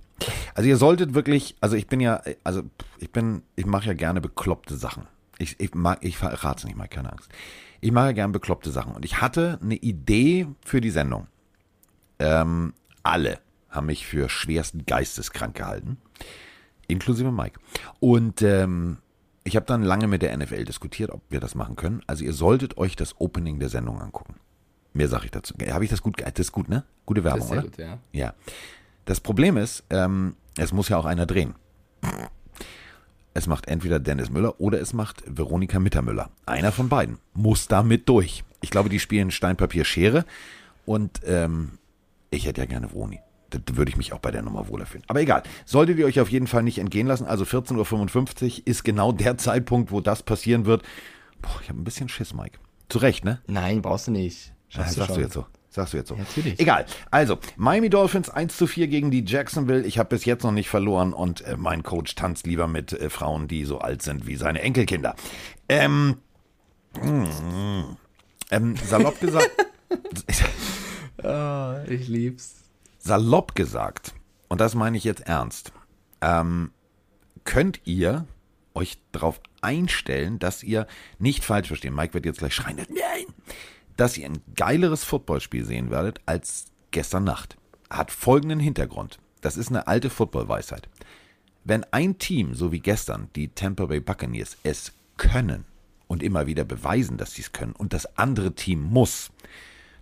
Also ihr solltet wirklich, also ich bin ja, also ich bin, ich mache ja gerne bekloppte Sachen. Ich, ich mag, ich verrate es nicht mal, keine Angst. Ich mache ja gerne bekloppte Sachen. Und ich hatte eine Idee für die Sendung. Ähm, alle haben mich für schwersten geisteskrank gehalten. Inklusive Mike. Und ähm, ich habe dann lange mit der NFL diskutiert, ob wir das machen können. Also ihr solltet euch das Opening der Sendung angucken. Mehr sage ich dazu. Habe ich das gut? Das ist gut, ne? Gute Werbung, Das ist sehr oder? gut, ja. Ja. Das Problem ist, ähm, es muss ja auch einer drehen. Es macht entweder Dennis Müller oder es macht Veronika Mittermüller. Einer von beiden muss da mit durch. Ich glaube, die spielen Stein, Papier, Schere und ähm, ich hätte ja gerne Vroni. Da würde ich mich auch bei der Nummer wohler fühlen. Aber egal. Solltet ihr euch auf jeden Fall nicht entgehen lassen. Also 14.55 Uhr ist genau der Zeitpunkt, wo das passieren wird. Boah, ich habe ein bisschen Schiss, Mike. Zu Recht, ne? Nein, brauchst du nicht. Ja, Schaffst sagst du jetzt so. Sagst du jetzt so. Natürlich. Egal. Also, Miami Dolphins 1 zu 4 gegen die Jacksonville. Ich habe bis jetzt noch nicht verloren und äh, mein Coach tanzt lieber mit äh, Frauen, die so alt sind wie seine Enkelkinder. Ähm, mm, ähm, salopp gesagt, Ah, <laughs> ich lieb's. salopp gesagt, und das meine ich jetzt ernst, ähm, könnt ihr euch darauf einstellen, dass ihr nicht falsch verstehen. Mike wird jetzt gleich schreien, nein, dass ihr ein geileres Footballspiel sehen werdet als gestern Nacht. Hat folgenden Hintergrund. Das ist eine alte Footballweisheit. Wenn ein Team, so wie gestern, die Tampa Bay Buccaneers, es können und immer wieder beweisen, dass sie es können und das andere Team muss,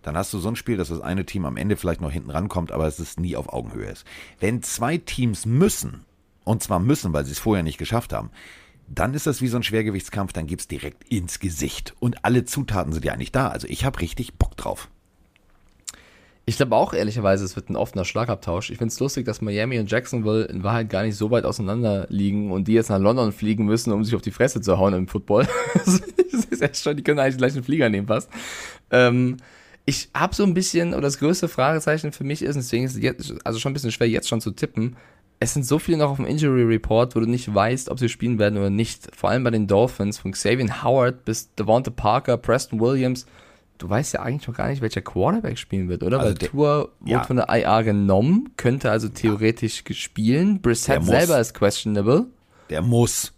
dann hast du so ein Spiel, dass das eine Team am Ende vielleicht noch hinten rankommt, aber es ist nie auf Augenhöhe ist. Wenn zwei Teams müssen, und zwar müssen, weil sie es vorher nicht geschafft haben, dann ist das wie so ein Schwergewichtskampf, dann gibt's direkt ins Gesicht. Und alle Zutaten sind ja eigentlich da. Also ich habe richtig Bock drauf. Ich glaube auch ehrlicherweise, es wird ein offener Schlagabtausch. Ich finde es lustig, dass Miami und Jacksonville in Wahrheit gar nicht so weit auseinander liegen und die jetzt nach London fliegen müssen, um sich auf die Fresse zu hauen im Football. <laughs> das ist echt schon, die können eigentlich gleich einen Flieger nehmen fast. Ähm, ich habe so ein bisschen, oder das größte Fragezeichen für mich ist, deswegen ist es jetzt, also schon ein bisschen schwer jetzt schon zu tippen, es sind so viele noch auf dem Injury Report, wo du nicht weißt, ob sie spielen werden oder nicht. Vor allem bei den Dolphins, von Xavier Howard bis Devonta Parker, Preston Williams. Du weißt ja eigentlich noch gar nicht, welcher Quarterback spielen wird, oder? Also Weil der- Tour wurde ja. von der IA genommen, könnte also theoretisch spielen. Der Brissett selber ist questionable. Der muss.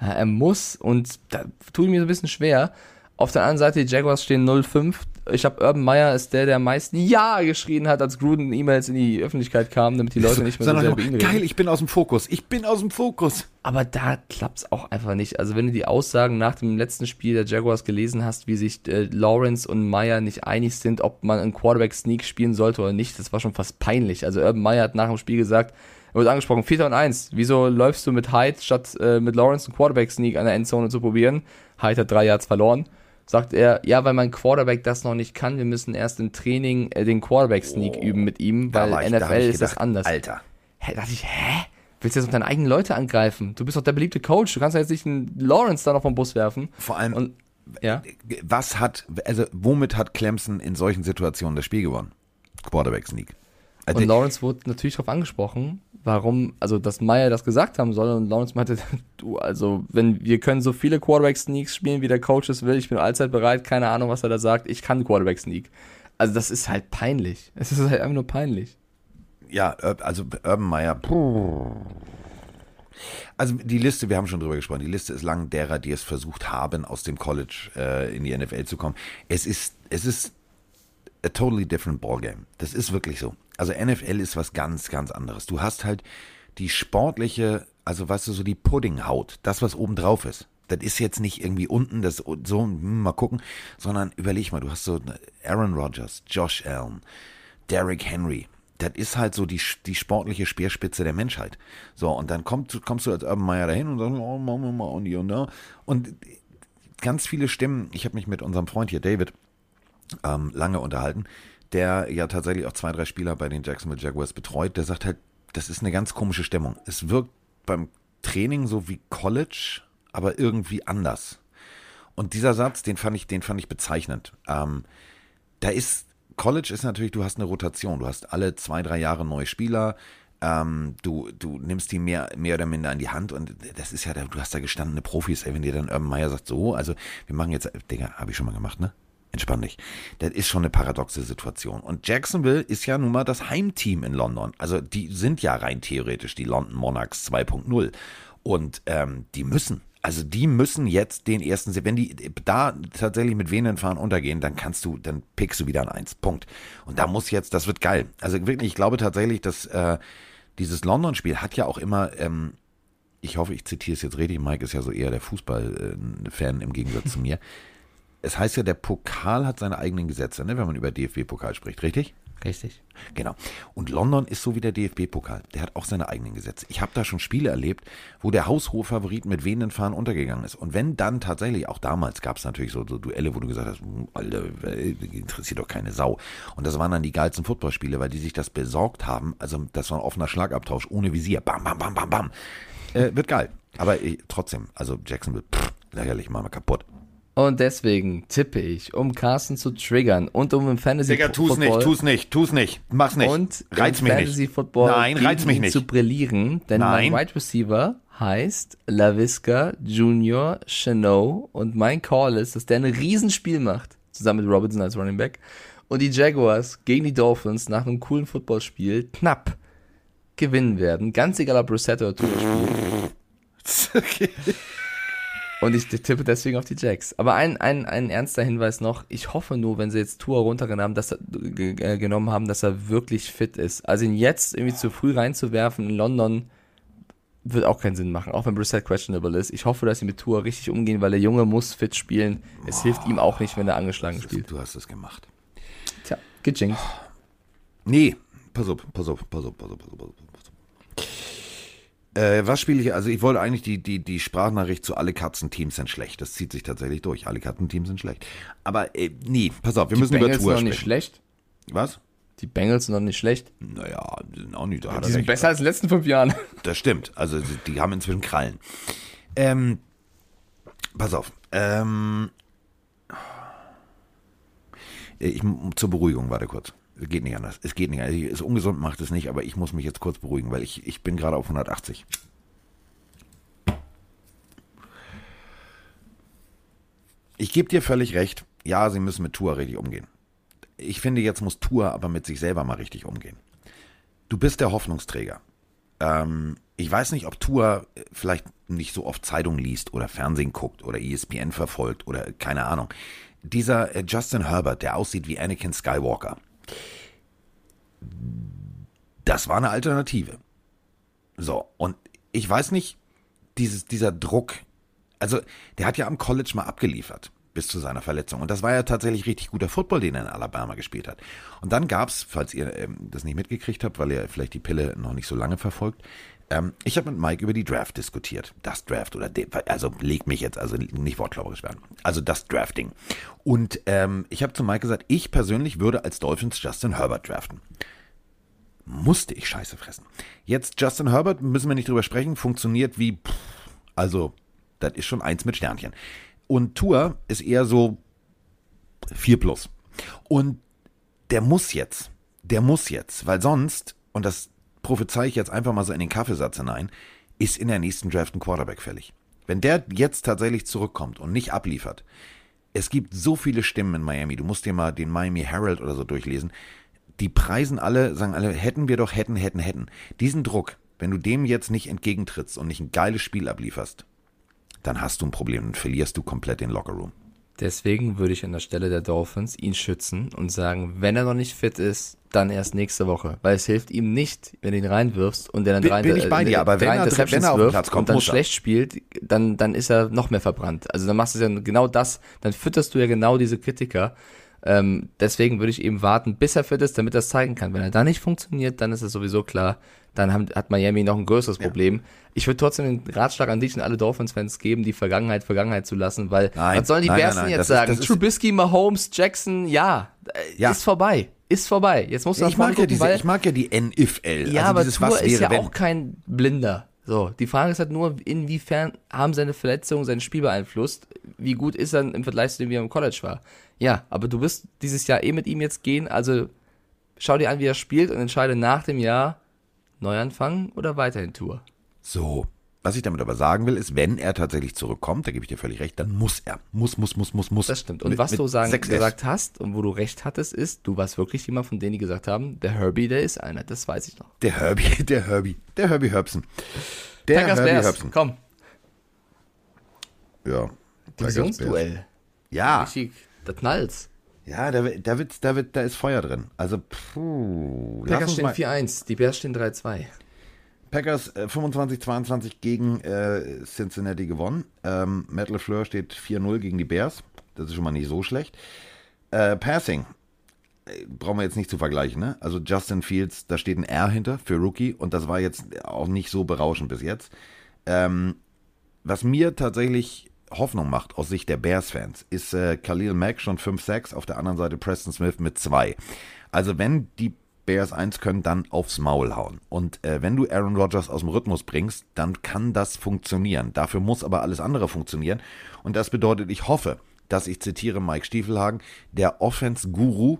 Ja, Er muss und da tue ich mir so ein bisschen schwer. Auf der anderen Seite, die Jaguars stehen 0-5. Ich habe Urban Meyer ist der, der am meisten Ja geschrien hat, als Gruden E-Mails in die Öffentlichkeit kamen, damit die Leute nicht mehr so sehr über ihn reden. geil, ich bin aus dem Fokus. Ich bin aus dem Fokus. Aber da klappt's auch einfach nicht. Also wenn du die Aussagen nach dem letzten Spiel der Jaguars gelesen hast, wie sich äh, Lawrence und Meyer nicht einig sind, ob man einen Quarterback-Sneak spielen sollte oder nicht, das war schon fast peinlich. Also Urban Meyer hat nach dem Spiel gesagt, er wurde angesprochen, 4. und 1, wieso läufst du mit Hyde, statt äh, mit Lawrence einen Quarterback-Sneak an der Endzone zu probieren? Hyde hat drei Yards verloren. Sagt er, ja, weil mein Quarterback das noch nicht kann, wir müssen erst im Training äh, den Quarterback-Sneak üben mit ihm, weil ich- NFL ist das gedacht, anders. Alter. Hä, dachte ich, hä? Willst du jetzt noch deine eigenen Leute angreifen? Du bist doch der beliebte Coach. Du kannst ja jetzt nicht einen Lawrence da noch vom Bus werfen. Vor allem, Und ja, was hat, also womit hat Clemson in solchen Situationen das Spiel gewonnen? Quarterback Sneak. Also, und Lawrence wurde natürlich darauf angesprochen, warum, also dass Meyer das gesagt haben soll. Und Lawrence meinte, <laughs> du, also wenn wir können so viele Quarterback-Sneaks spielen, wie der Coach es will, ich bin allzeit bereit, keine Ahnung, was er da sagt, ich kann Quarterback-Sneak. Also das ist halt peinlich. Es ist halt einfach nur peinlich. ja, also Urban Meyer. puh. Also die Liste, wir haben schon drüber gesprochen, die Liste ist lang derer, die es versucht haben, aus dem College äh, in die NFL zu kommen. Es ist, es ist a totally different ballgame. Das ist wirklich so. Also NFL ist was ganz, ganz anderes. Du hast halt die sportliche, also weißt du, so die Puddinghaut, das, was oben drauf ist. Das ist jetzt nicht irgendwie unten, das so, hm, mal gucken, sondern überleg mal, du hast so Aaron Rodgers, Josh Allen, Derrick Henry. Das ist halt so die, die sportliche Speerspitze der Menschheit. So, und dann kommt, kommst du als Urban Meyer dahin und sagst, oh, Mama, Mama, und hier und da. Und ganz viele Stimmen, ich habe mich mit unserem Freund hier, David, ähm, lange unterhalten, der ja tatsächlich auch zwei, drei Spieler bei den Jacksonville Jaguars betreut, der sagt halt, das ist eine ganz komische Stimmung. Es wirkt beim Training so wie College, aber irgendwie anders. Und dieser Satz, den fand ich, den fand ich bezeichnend. Ähm, da ist, College ist natürlich, du hast eine Rotation, du hast alle zwei, drei Jahre neue Spieler, ähm, du, du nimmst die mehr, mehr oder minder in die Hand und das ist ja, du hast da gestandene Profis, ey, wenn dir dann Urban Meyer sagt, so, also wir machen jetzt, Digga, habe ich schon mal gemacht, ne? Entspann dich. Das ist schon eine paradoxe Situation. Und Jacksonville ist ja nun mal das Heimteam in London. Also die sind ja rein theoretisch die London Monarchs 2.0. Und ähm, die müssen, also die müssen jetzt den ersten, wenn die da tatsächlich mit Venen fahren untergehen, dann kannst du, dann pickst du wieder ein Eins. Punkt. Und da muss jetzt, das wird geil. Also wirklich, ich glaube tatsächlich, dass äh, dieses London-Spiel hat ja auch immer ähm, ich hoffe, ich zitiere es jetzt richtig, Mike ist ja so eher der Fußball-Fan im Gegensatz zu mir. <laughs> Es heißt ja, der Pokal hat seine eigenen Gesetze, ne, wenn man über DFB-Pokal spricht, richtig? Richtig. Genau. Und London ist so wie der DFB-Pokal. Der hat auch seine eigenen Gesetze. Ich habe da schon Spiele erlebt, wo der haushohe Favorit mit wehenden Fahnen untergegangen ist. Und wenn dann tatsächlich, auch damals gab es natürlich so, so Duelle, wo du gesagt hast, hm, Alter, interessiert doch keine Sau. Und das waren dann die geilsten Footballspiele, weil die sich das besorgt haben. Also das war ein offener Schlagabtausch ohne Visier. Bam, bam, bam, bam, bam. Äh, wird geil. Aber äh, trotzdem, also Jackson wird pff, lächerlich, machen wir kaputt. Und deswegen tippe ich, um Carsten zu triggern und um im Fantasy Digga, tu's Football nicht, tu's nicht, tu's nicht, mach's nicht. und reiz im mich Fantasy nicht. Football Nein, reiz mich nicht. zu brillieren, denn Nein. mein Wide Receiver heißt LaVisca Junior Chanot und mein Call ist, dass der ein Riesenspiel macht, zusammen mit Robinson als Running Back und die Jaguars gegen die Dolphins nach einem coolen Footballspiel knapp gewinnen werden, ganz egal ob Brissett oder Tua spielt. <laughs> Und ich tippe deswegen auf die Jacks. Aber ein, ein, ein ernster Hinweis noch. Ich hoffe nur, wenn sie jetzt Tour runtergenommen haben, dass er, äh, genommen haben, dass er wirklich fit ist. Also ihn jetzt irgendwie zu früh reinzuwerfen in London wird auch keinen Sinn machen, auch wenn Brissett questionable ist. Ich hoffe, dass sie mit Tour richtig umgehen, weil der Junge muss fit spielen. Es hilft ihm auch nicht, wenn er angeschlagen spielt. Du hast es gemacht. Tja, gejinkt. Nee, pass auf, pass auf, pass auf, pass auf, pass auf, pass auf. Pass auf. Äh, was spiele ich? Also ich wollte eigentlich die, die, die Sprachnachricht zu alle Katzenteams sind schlecht. Das zieht sich tatsächlich durch. Alle Katzenteams sind schlecht. Aber äh, nee, pass auf, wir müssen über Bengals Tour sind noch sprechen. nicht schlecht. Was? Die Bengals sind noch nicht schlecht. Naja, die sind auch nicht. Da hat Die sind besser als in den letzten fünf Jahren. <laughs> Das stimmt. Also die, die haben inzwischen Krallen. Ähm, pass auf. Ähm, ich, zur Beruhigung, warte kurz. Es geht nicht anders. Es geht nicht anders. Es ist ungesund, macht es nicht, aber ich muss mich jetzt kurz beruhigen, weil ich, ich bin gerade auf 180. Ich gebe dir völlig recht. Ja, sie müssen mit Tour richtig umgehen. Ich finde, jetzt muss Tour aber mit sich selber mal richtig umgehen. Du bist der Hoffnungsträger. Ähm, ich weiß nicht, ob Tour äh, vielleicht nicht so oft Zeitung liest oder Fernsehen guckt oder ESPN verfolgt oder keine Ahnung. Dieser äh, Justin Herbert, der aussieht wie Anakin Skywalker. Das war eine Alternative. So, und ich weiß nicht, dieses, dieser Druck, also der hat ja am College mal abgeliefert bis zu seiner Verletzung. Und das war ja tatsächlich richtig guter Football, den er in Alabama gespielt hat. Und dann gab's, falls ihr ähm, das nicht mitgekriegt habt, weil ihr vielleicht die Pille noch nicht so lange verfolgt, ähm, ich habe mit Mike über die Draft diskutiert. Das Draft oder de, also leg mich jetzt, also nicht wortklauberisch werden. Also das Drafting. Und ähm, ich habe zu Mike gesagt, ich persönlich würde als Dolphins Justin Herbert draften musste ich Scheiße fressen. Jetzt Justin Herbert, müssen wir nicht drüber sprechen, funktioniert wie, pff, also, das ist schon eins mit Sternchen. Und Tour ist eher so 4 plus. Und der muss jetzt, der muss jetzt, weil sonst, und das prophezei ich jetzt einfach mal so in den Kaffeesatz hinein, ist in der nächsten Draft ein Quarterback fällig. Wenn der jetzt tatsächlich zurückkommt und nicht abliefert, es gibt so viele Stimmen in Miami, du musst dir mal den Miami Herald oder so durchlesen, die preisen alle, sagen alle, hätten wir doch, hätten, hätten, hätten. Diesen Druck, wenn du dem jetzt nicht entgegentrittst und nicht ein geiles Spiel ablieferst, dann hast du ein Problem und verlierst du komplett den Lockerroom. Deswegen würde ich an der Stelle der Dolphins ihn schützen und sagen, wenn er noch nicht fit ist, dann erst nächste Woche. Weil es hilft ihm nicht, wenn du ihn reinwirfst und der dann Bin- drei, bin ich bei äh, dir, aber wenn er- wenn er auf den Platz kommt, und dann er. schlecht spielt, dann, dann ist er noch mehr verbrannt. Also dann machst du ja genau das, dann fütterst du ja genau diese Kritiker. Ähm, deswegen würde ich eben warten, bis er fit ist, damit er es zeigen kann. Wenn er da nicht funktioniert, dann ist es sowieso klar, dann haben, hat Miami noch ein größeres Problem. Ich würde trotzdem den Ratschlag an dich und alle Dolphins-Fans geben, die Vergangenheit Vergangenheit zu lassen, weil Nein, was sollen die nein, nein, Bears denn nein, jetzt sagen? ist- Trubisky, Mahomes, Jackson, ja, Ja. ist vorbei. Ist vorbei. Jetzt muss man Ich mag, ja gucken, diese, weil, ich mag ja die NFL. ja, also aber dieses Was ist ja wenn. auch kein Blinder. So, die Frage ist halt nur, inwiefern haben seine Verletzungen sein Spiel beeinflusst? Wie gut ist er im Vergleich zu dem, wie er im College war? Ja, aber du wirst dieses Jahr eh mit ihm jetzt gehen, also schau dir an, wie er spielt und entscheide nach dem Jahr Neuanfang oder weiterhin Tour. So. Was ich damit aber sagen will, ist, wenn er tatsächlich zurückkommt, da gebe ich dir völlig recht, dann muss er. Muss, muss, muss, muss, muss. Das stimmt. Und Mit- was du sagen, 6S. gesagt hast und wo du recht hattest, ist, du warst wirklich jemand von denen, die gesagt haben, der Herbie, der ist einer. Das weiß ich noch. Der Herbie, <laughs> der Herbie, der Herbie Herbsen. Der Packers Herbie Bears, Herbsen. komm. Ja. Divisionsduell. Ja, Richtig, da knallt's. Ja, da, da, wird, da, wird, da ist Feuer drin. Also, puh. Packers stehen mal, 4-1, die Bears stehen 3-2. Packers äh, 25-22 gegen äh, Cincinnati gewonnen. Ähm, Matt LeFleur steht 4-0 gegen die Bears. Das ist schon mal nicht so schlecht. Äh, Passing. Äh, brauchen wir jetzt nicht zu vergleichen, ne? Also Justin Fields, da steht ein R hinter für Rookie und das war jetzt auch nicht so berauschend bis jetzt. Ähm, was mir tatsächlich Hoffnung macht aus Sicht der Bears-Fans, ist äh, Khalil Mack schon 5-6, auf der anderen Seite Preston Smith mit 2. Also wenn die Bears eins können, dann aufs Maul hauen. Und äh, wenn du Aaron Rodgers aus dem Rhythmus bringst, dann kann das funktionieren. Dafür muss aber alles andere funktionieren. Und das bedeutet, ich hoffe, dass ich zitiere Mike Stiefelhagen, der Offense-Guru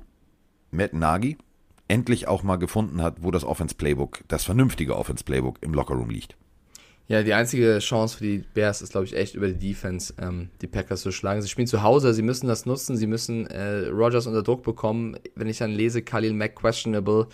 Matt Nagy endlich auch mal gefunden hat, wo das Offense-Playbook, das vernünftige Offense-Playbook im Lockerroom liegt. Ja, die einzige Chance für die Bears ist, glaube ich, echt über die Defense ähm, die Packers zu schlagen. Sie spielen zu Hause, sie müssen das nutzen, sie müssen äh, Rogers unter Druck bekommen. Wenn ich dann lese, Khalil Mack questionable,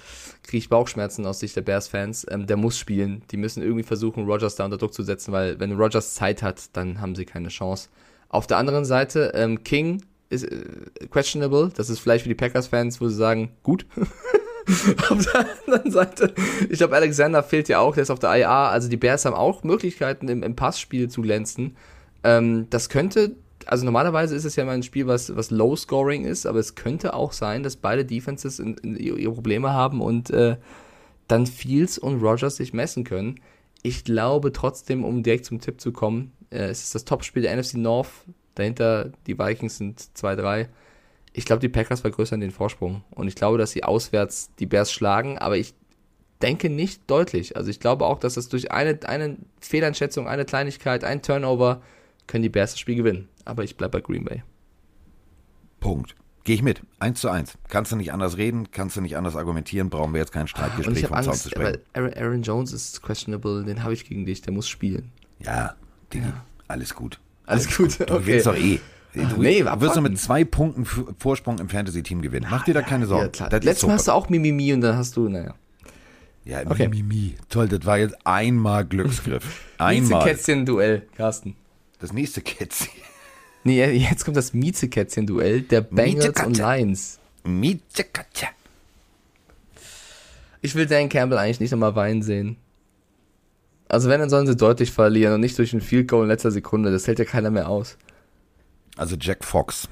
kriege ich Bauchschmerzen aus Sicht der Bears-Fans. Ähm, der muss spielen. Die müssen irgendwie versuchen, Rogers da unter Druck zu setzen, weil wenn Rogers Zeit hat, dann haben sie keine Chance. Auf der anderen Seite, ähm, King ist äh, questionable. Das ist vielleicht für die Packers-Fans, wo sie sagen, gut. <laughs> <laughs> auf der anderen Seite, ich glaube, Alexander fehlt ja auch, der ist auf der IA. Also die Bears haben auch Möglichkeiten im, im Passspiel zu glänzen. Ähm, das könnte, also normalerweise ist es ja mal ein Spiel, was, was Low-Scoring ist, aber es könnte auch sein, dass beide Defenses in, in ihre Probleme haben und äh, dann Fields und Rogers sich messen können. Ich glaube trotzdem, um direkt zum Tipp zu kommen, äh, es ist das Topspiel der NFC North. Dahinter die Vikings sind 2-3 ich glaube, die Packers vergrößern den Vorsprung. Und ich glaube, dass sie auswärts die Bears schlagen, aber ich denke nicht deutlich. Also ich glaube auch, dass das durch eine, eine Fehleinschätzung, eine Kleinigkeit, ein Turnover, können die Bears das Spiel gewinnen. Aber ich bleibe bei Green Bay. Punkt. Gehe ich mit. Eins zu eins. Kannst du nicht anders reden, kannst du nicht anders argumentieren, brauchen wir jetzt kein Streitgespräch vom Zaun zu sprechen. Aaron, Aaron, Jones ist questionable, den habe ich gegen dich, der muss spielen. Ja, Digi, ja. alles gut. Alles, alles gut. gut. Du okay. gewinnst doch eh. Du nee, wirst du mit zwei Punkten Vorsprung im Fantasy-Team gewinnen. Mach dir da keine Sorgen. Ja, Letztes Mal hast du auch Mimimi und dann hast du, naja. Ja, okay. Mimimi. Toll, das war jetzt einmal Glücksgriff. <laughs> Einmal. Mieze-Kätzchen-Duell, Carsten. Das nächste Kätzchen. <laughs> Nee, jetzt kommt das Mieze-Kätzchen-Duell der Bengals und Lions. Mieze-Katze. Ich will Dan Campbell eigentlich nicht nochmal weinen sehen. Also wenn, dann sollen sie deutlich verlieren und nicht durch ein Field Goal in letzter Sekunde. Das hält ja keiner mehr aus. Also Jack Fox,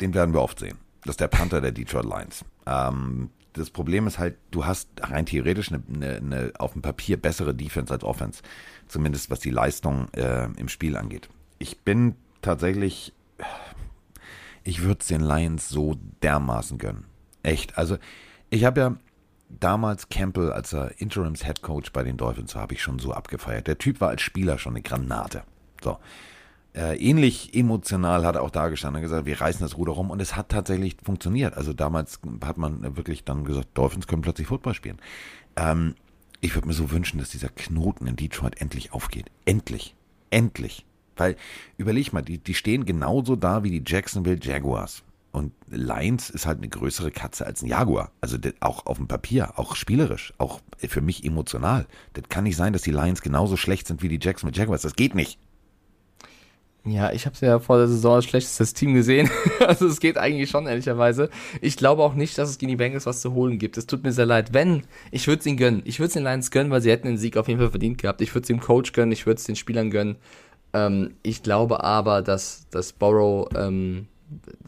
den werden wir oft sehen. Das ist der Panther der Detroit Lions. Ähm, das Problem ist halt, du hast rein theoretisch eine, eine, eine, auf dem Papier bessere Defense als Offense. Zumindest was die Leistung äh, im Spiel angeht. Ich bin tatsächlich, ich würde es den Lions so dermaßen gönnen. Echt. Also, ich habe ja damals Campbell, als er Interims Head Coach bei den Dolphins war, habe ich schon so abgefeiert. Der Typ war als Spieler schon eine Granate. So. Äh, ähnlich emotional hat er auch dargestanden und gesagt, wir reißen das Ruder rum und es hat tatsächlich funktioniert. Also damals hat man wirklich dann gesagt, Dolphins können plötzlich Football spielen. Ähm, ich würde mir so wünschen, dass dieser Knoten in Detroit endlich aufgeht. Endlich. Endlich. Weil, überleg mal, die, die stehen genauso da wie die Jacksonville Jaguars. Und Lions ist halt eine größere Katze als ein Jaguar. Also auch auf dem Papier, auch spielerisch, auch für mich emotional. Das kann nicht sein, dass die Lions genauso schlecht sind wie die Jacksonville Jaguars. Das geht nicht. Ja, ich habe ja vor der Saison als schlechtestes Team gesehen. <laughs> also es geht eigentlich schon, ehrlicherweise. Ich glaube auch nicht, dass es gegen die Bengals was zu holen gibt. Es tut mir sehr leid. Wenn, ich würde es ihnen gönnen. Ich würde es den Lions gönnen, weil sie hätten den Sieg auf jeden Fall verdient gehabt. Ich würde es dem Coach gönnen, ich würde es den Spielern gönnen. Ähm, ich glaube aber, dass, dass Borrow ähm,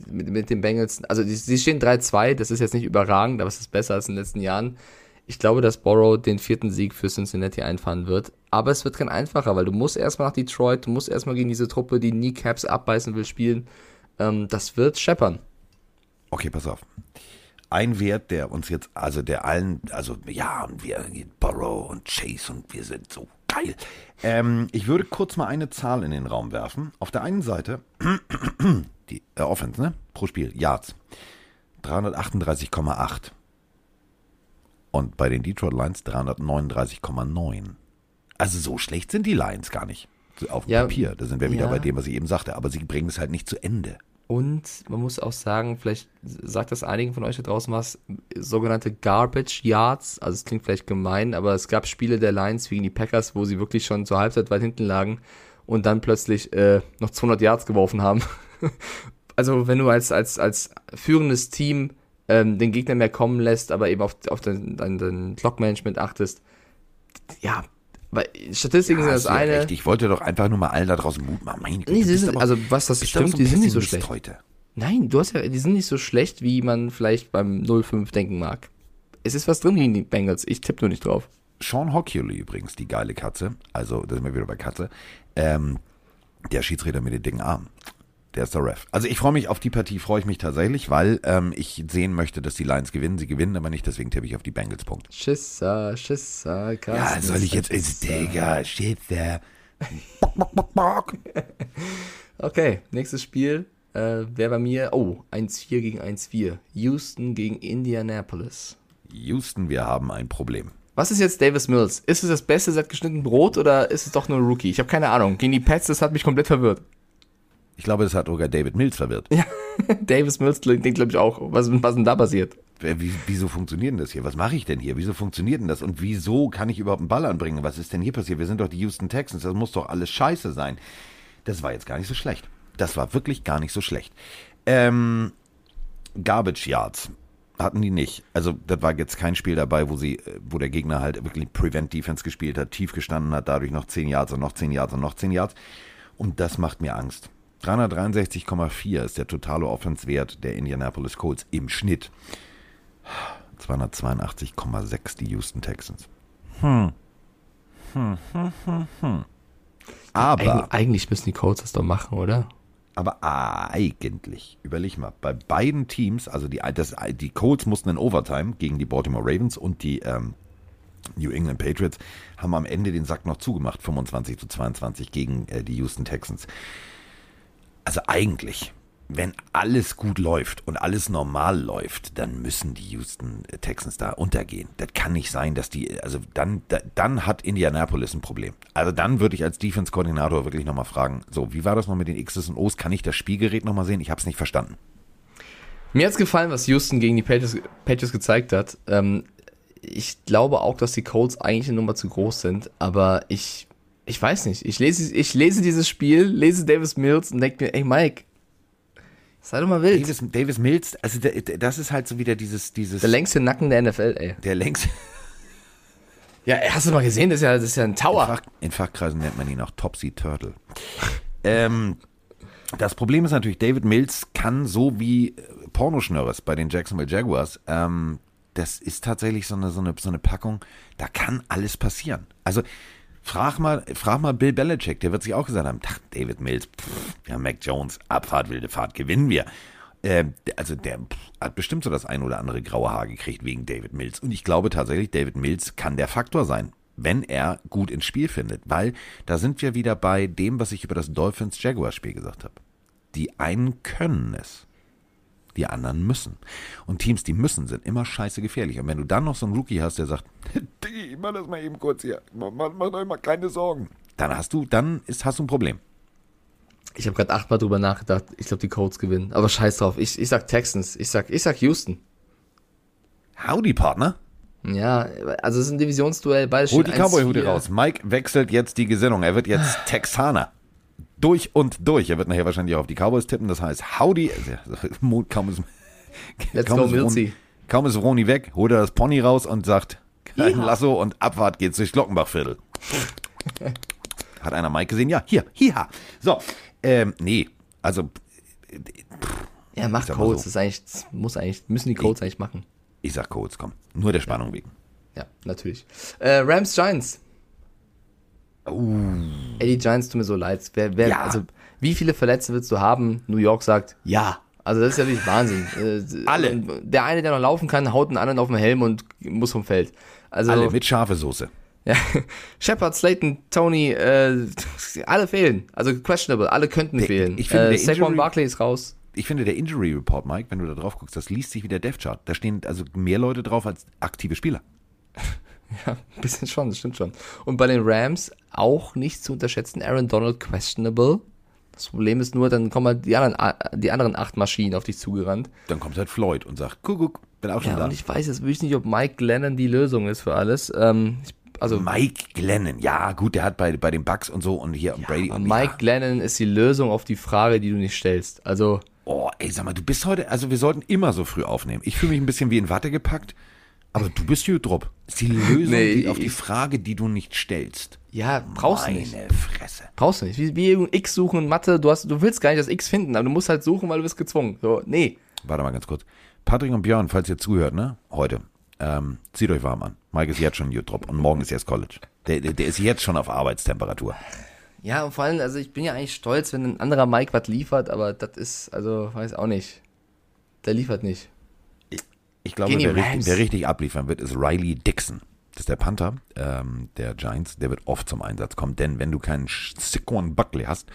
mit, mit den Bengals, also sie stehen 3-2, das ist jetzt nicht überragend, aber es ist besser als in den letzten Jahren. Ich glaube, dass Borrow den vierten Sieg für Cincinnati einfahren wird. Aber es wird kein einfacher, weil du musst erstmal nach Detroit, du musst erstmal gegen diese Truppe, die Kneecaps abbeißen will, spielen. Ähm, das wird scheppern. Okay, pass auf. Ein Wert, der uns jetzt, also der allen, also ja, und wir, Borrow und Chase und wir sind so geil. Ähm, ich würde kurz mal eine Zahl in den Raum werfen. Auf der einen Seite, <clears throat> die äh, Offense, ne? Pro Spiel, Yards. 338,8. Und bei den Detroit Lions 339,9. Also so schlecht sind die Lions gar nicht. Auf dem ja, Papier. Da sind wir wieder ja. bei dem, was ich eben sagte. Aber sie bringen es halt nicht zu Ende. Und man muss auch sagen, vielleicht sagt das einigen von euch da draußen was, sogenannte Garbage Yards. Also es klingt vielleicht gemein, aber es gab Spiele der Lions gegen die Packers, wo sie wirklich schon zur Halbzeit weit hinten lagen und dann plötzlich äh, noch 200 Yards geworfen haben. <laughs> also wenn du als, als, als führendes Team ähm, den Gegner mehr kommen lässt, aber eben auf, auf den, den, den Clock-Management achtest, ja, weil Statistiken sind Ja, das du ja eine. recht. Ich wollte doch einfach nur mal allen da draußen Mut machen. Meine Güte, Nee, sind, aber- also was das stimmt, so die sind nicht so schlecht. heute. Nein, du hast ja, die sind nicht so schlecht, wie man vielleicht beim 0-5 denken mag. Es ist was drin gegen die Bengals. Ich tippe nur nicht drauf. Sean Hockley übrigens, die geile Katze, also da sind wir wieder bei Katze, ähm, der Schiedsrichter mit den dicken Armen. Der ist der Ref. Also ich freue mich auf die Partie, freue ich mich tatsächlich, weil ähm, ich sehen möchte, dass die Lions gewinnen. Sie gewinnen aber nicht, deswegen tippe ich auf die Bengals. Punkt. Schisser, Schisser, Ja, Carsten soll ich jetzt, ist Digga, <laughs> bock. Okay, nächstes Spiel äh, wäre bei mir, oh, 1-4 gegen 1-4. Houston gegen Indianapolis. Houston, wir haben ein Problem. Was ist jetzt Davis Mills? Ist es das Beste seit geschnitten Brot oder ist es doch nur ein Rookie? Ich habe keine Ahnung. Gegen die Pets, das hat mich komplett verwirrt. Ich glaube, das hat sogar David Mills verwirrt. Ja, <laughs> Davis Mills klingt, glaube ich, auch. Was, was denn da passiert? Wie, wieso funktioniert denn das hier? Was mache ich denn hier? Wieso funktioniert denn das? Und wieso kann ich überhaupt einen Ball anbringen? Was ist denn hier passiert? Wir sind doch die Houston Texans. Das muss doch alles scheiße sein. Das war jetzt gar nicht so schlecht. Das war wirklich gar nicht so schlecht. Ähm, Garbage Yards hatten die nicht. Also das war jetzt kein Spiel dabei, wo sie, wo der Gegner halt wirklich Prevent Defense gespielt hat, tief gestanden hat, dadurch noch 10 Yards und noch 10 Yards und noch 10 Yards. Und das macht mir Angst. 363,4 ist der totale Offensewert der Indianapolis Colts im Schnitt. 282,6 die Houston Texans. Hm. Hm, hm, hm, hm. Aber, Eig eigentlich müssen die Colts das doch machen, oder? aber eigentlich, überleg mal, bei beiden Teams, also die, das, die Colts mussten in Overtime gegen die Baltimore Ravens und die ähm, New England Patriots haben am Ende den Sack noch zugemacht, 25 zu 22 gegen äh, die Houston Texans. Also eigentlich, wenn alles gut läuft und alles normal läuft, dann müssen die Houston Texans da untergehen. Das kann nicht sein, dass die, also dann, da, dann hat Indianapolis ein Problem. Also dann würde ich als Defense-Koordinator wirklich nochmal fragen, so, wie war das noch mit den X's und O's? Kann ich das Spielgerät nochmal sehen? Ich habe es nicht verstanden. Mir hat's gefallen, was Houston gegen die Patriots, Patriots gezeigt hat. Ähm, ich glaube auch, dass die Colts eigentlich eine Nummer zu groß sind, aber ich, ich weiß nicht. Ich lese, ich lese dieses Spiel, lese Davis Mills und denke mir, ey Mike, sei doch mal wild. Davis, Davis Mills, also der, der- das ist halt so wieder dieses, dieses, der längste Nacken der NFL, ey. der längst, Ja, hast du mal gesehen? Das ist ja, das ist ja ein In, Tower. Fach, in Fachkreisen nennt man ihn auch Topsy Turtle. ähm, das Problem ist natürlich, David Mills kann so wie äh, Pornoschnörres bei den Jacksonville Jaguars, ähm, das ist tatsächlich so eine, so, eine, so eine Packung, da kann alles passieren. Also frag mal, frag mal Bill Belichick, der wird sich auch gesagt haben, ach, David Mills, pff, ja, Mac Jones, Abfahrt, wilde Fahrt, gewinnen wir. Ähm, also der pff, hat bestimmt so das ein oder andere graue Haar gekriegt wegen David Mills. Und ich glaube tatsächlich, David Mills kann der Faktor sein, wenn er gut ins Spiel findet. Weil da sind wir wieder bei dem, was ich über das Dolphins-Jaguars-Spiel gesagt habe. Die einen können es. Die anderen müssen. Und Teams, die müssen, sind immer scheiße gefährlich. Und wenn du dann noch so einen Rookie hast, der sagt, <laughs> Diggi, mach das mal eben kurz hier. Mach, euch mal keine Sorgen. Dann hast du, dann ist, hast du ein Problem. Ich habe gerade achtmal drüber nachgedacht. Ich glaube, die Colts gewinnen. Aber scheiß drauf. Ich, ich sag Texans. Ich sag, ich sag Houston. Howdy, Partner. Ja, also es ist ein Divisionsduell. Beide Hol die stehen 1-4. Cowboy-Hute raus. Mike wechselt jetzt die Gesinnung. Er wird jetzt Texaner. Durch und durch. Er wird nachher wahrscheinlich auch auf die Cowboys tippen. Das heißt, Howdy. also, <laughs> Kaum ist, Let's kaum go, ist Ron-. Kaum ist Roni weg, holt er das Pony raus und sagt, kein Lasso und Abfahrt geht's durchs Glockenbachviertel. <laughs> Hat einer Mike gesehen? Ja, hier, hier. So, ähm, nee, also, Ja, mach sag mal Colts. so. Das ist eigentlich, das muss eigentlich, müssen die Colts eigentlich machen. ich sag Colts, komm. Nur der Spannung wegen. Ja, natürlich. Äh, Rams Giants. Ey, die Giants tun mir so leid. Wer, wer, Ja. Also, wie viele Verletzte willst du haben? New York sagt, ja. Also, das ist ja wirklich Wahnsinn. Äh, Alle. Der eine, der noch laufen kann, haut einen anderen auf den Helm und muss vom Feld. Also, Alle mit scharfe Soße. ja. <laughs> Shepard, Slayton, Tony, äh, alle fehlen. Also, questionable. Alle könnten Der- fehlen. ich finde, äh, der Saquon Barkley ist raus. Ich finde, der Injury Report, Mike, wenn du da drauf guckst, das liest sich wie der Death Chart. Da stehen also mehr Leute drauf als aktive Spieler. <laughs> <laughs> Ja, ein bisschen schon, das stimmt schon. Und bei den Rams auch nicht zu unterschätzen, Aaron Donald questionable. Das Problem ist nur, dann kommen halt die anderen, die anderen acht Maschinen auf dich zugerannt. Dann kommt halt Floyd und sagt, Kuckuck, bin auch schon Ja, da. und ich weiß jetzt wirklich nicht, ob Mike Glennon die Lösung ist für alles. Ähm, ich, also Mike Glennon, ja gut, der hat bei, bei den Bucks und so und hier und Brady und Mike ja. Glennon ist die Lösung auf die Frage, die du nicht stellst. Also, Oh, ey, sag mal, du bist heute, also wir sollten immer so früh aufnehmen. Ich fühle mich ein bisschen wie in Watte gepackt, Aber du bist. Ist die Lösung Nee, die, auf die Frage, die du nicht stellst. Ja, brauchst du Meine nicht. Fresse. Brauchst du nicht. Wie, wie X suchen in Mathe, du, hast, du willst gar nicht das X finden, aber du musst halt suchen, weil du bist gezwungen. So, nee. Warte mal ganz kurz. Patrick und Björn, falls ihr zuhört, ne? Heute. Ähm, zieht euch warm an. Mike ist jetzt schon Jüdrup und morgen ist erst College. Der, der, der ist jetzt schon auf Arbeitstemperatur. Ja, und vor allem, also ich bin ja eigentlich stolz, wenn ein anderer Mike was liefert, aber das ist, also, weiß auch nicht. Der liefert nicht. Ich glaube, wer richtig, wer richtig abliefern wird, ist Riley Dixon. Das ist der Panther ähm, der Giants. Der wird oft zum Einsatz kommen, denn wenn du keinen Saquon Buckley hast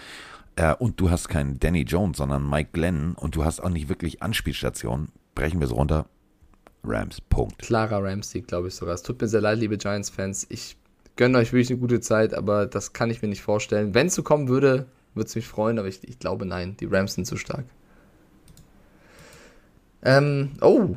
äh, und du hast keinen Danny Jones, sondern Mike Glenn und du hast auch nicht wirklich Anspielstationen, brechen wir es runter. Rams, Punkt. Klarer Ramsey, glaube ich sogar. Es tut mir sehr leid, liebe Giants-Fans. Ich gönne euch wirklich eine gute Zeit, aber das kann ich mir nicht vorstellen. Wenn es so kommen würde, würde es mich freuen, aber ich, ich glaube nein. Die Rams sind zu stark. Ähm, oh,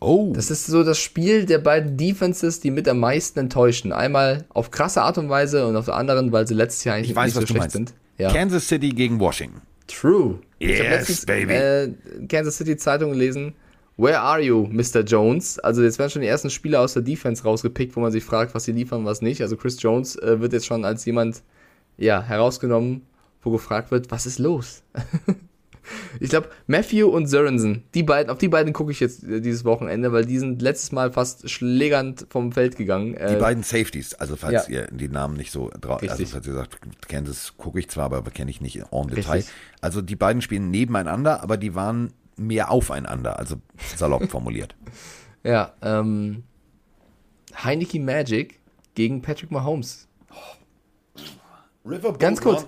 Oh, das ist so das Spiel der beiden Defenses, die mit am meisten enttäuschen. Einmal auf krasse Art und Weise und auf der anderen, weil sie letztes Jahr eigentlich ich weiß, nicht so schlecht meinst. sind. Ja. Kansas City gegen Washington. True. ich habe Yes, letztens baby. Äh, Kansas City Zeitung gelesen. Where are you, Mr. Jones? Also jetzt werden schon die ersten Spieler aus der Defense rausgepickt, wo man sich fragt, was sie liefern, was nicht. Also Chris Jones äh, wird jetzt schon als jemand ja, herausgenommen, wo gefragt wird, was ist los? <laughs> ich glaube, Matthew und Sorensen, die beiden, auf die beiden gucke ich jetzt äh, dieses Wochenende, weil die sind letztes Mal fast schlägernd vom Feld gegangen. Die Äh, beiden Safeties, also falls ja. ihr die Namen nicht so drauf, also falls ihr sagt, Kansas gucke ich zwar, aber kenne ich nicht en Detail. Richtig. Also die beiden spielen nebeneinander, aber die waren mehr aufeinander, also salopp <laughs> formuliert. ja, ähm, Heineke Magic gegen Patrick Mahomes. Riverboat Ganz kurz.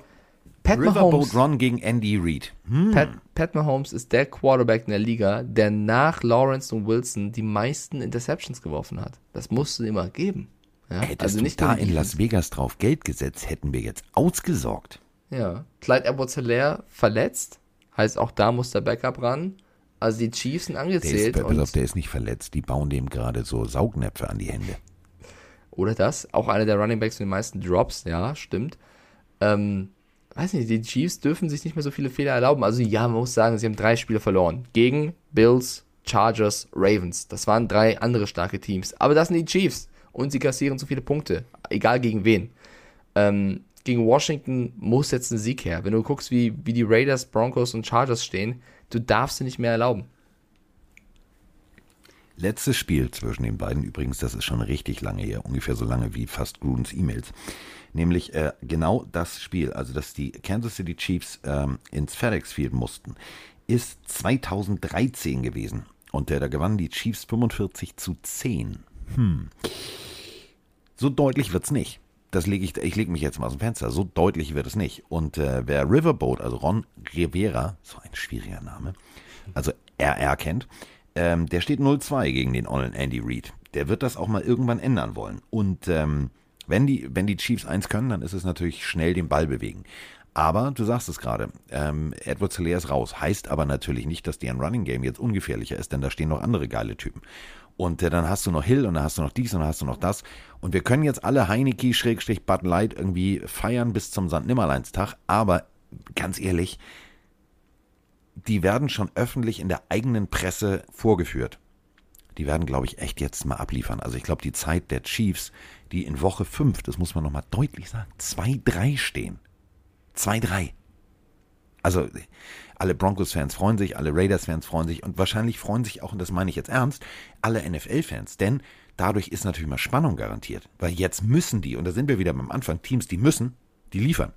Pat Riverboat Mahomes, Run gegen Andy Reid. Pat, Pat Mahomes ist der Quarterback in der Liga, der nach Lawrence und Wilson die meisten Interceptions geworfen hat. Das musst du immer geben. Ja, Hättest also du nicht da nur die in Las Vegas drauf Geld gesetzt, hätten wir jetzt ausgesorgt. Ja. Clyde Edwards-Helaire verletzt, heißt auch da muss der Backup ran. Also die Chiefs sind Der angezählt. ist, pass und, auf, der ist nicht verletzt. Die bauen dem gerade so Saugnäpfe an die Hände. oder das, auch einer der Running Backs mit den meisten Drops, ja, stimmt. Ähm, weiß nicht, die Chiefs dürfen sich nicht mehr so viele Fehler erlauben. Also ja, man muss sagen, sie haben drei Spiele verloren. Gegen Bills, Chargers, Ravens. Das waren drei andere starke Teams. Aber das sind die Chiefs. Und sie kassieren so viele Punkte. Egal gegen wen. Ähm, gegen Washington muss jetzt ein Sieg her. Wenn du guckst, wie, wie die Raiders, Broncos und Chargers stehen, du darfst sie nicht mehr erlauben. Letztes Spiel zwischen den beiden, übrigens, das ist schon richtig lange her, ungefähr so lange wie fast Grudens E-Mails. Nämlich äh, genau das Spiel, also dass die Kansas City Chiefs ähm, ins FedEx Field mussten, ist 2013 gewesen. Und äh, da gewannen die Chiefs 45 zu 10. Hm. So deutlich wird's nicht. Das lege ich, ich lege mich jetzt mal aus dem Fenster. So deutlich wird es nicht. Und äh, wer Riverboat, also Ron Rivera, so ein schwieriger Name, also RR kennt, ähm, der steht 0-2 gegen den ollen Andy Reid. Der wird das auch mal irgendwann ändern wollen. Und ähm, wenn, die, wenn die Chiefs eins können, dann ist es natürlich schnell den Ball bewegen. Aber du sagst es gerade, ähm, Edward Hilaire ist raus. Heißt aber natürlich nicht, dass deren Running Game jetzt ungefährlicher ist, denn da stehen noch andere geile Typen. Und äh, dann hast du noch Hill und dann hast du noch dies und dann hast du noch das. Und wir können jetzt alle Heineke, Schrägstrich, Bud Light irgendwie feiern bis zum St. Nimmerleinstag. Aber ganz ehrlich, die werden schon öffentlich in der eigenen Presse vorgeführt. Die werden, glaube ich, echt jetzt mal abliefern. Also ich glaube, die Zeit der Chiefs, die in Woche 5, das muss man nochmal deutlich sagen, 2-3 stehen. 2-3. Also alle Broncos-Fans freuen sich, alle Raiders-Fans freuen sich und wahrscheinlich freuen sich auch, und das meine ich jetzt ernst, alle NFL-Fans. Denn dadurch ist natürlich mal Spannung garantiert. Weil jetzt müssen die, und da sind wir wieder beim Anfang, Teams, die müssen, die liefern.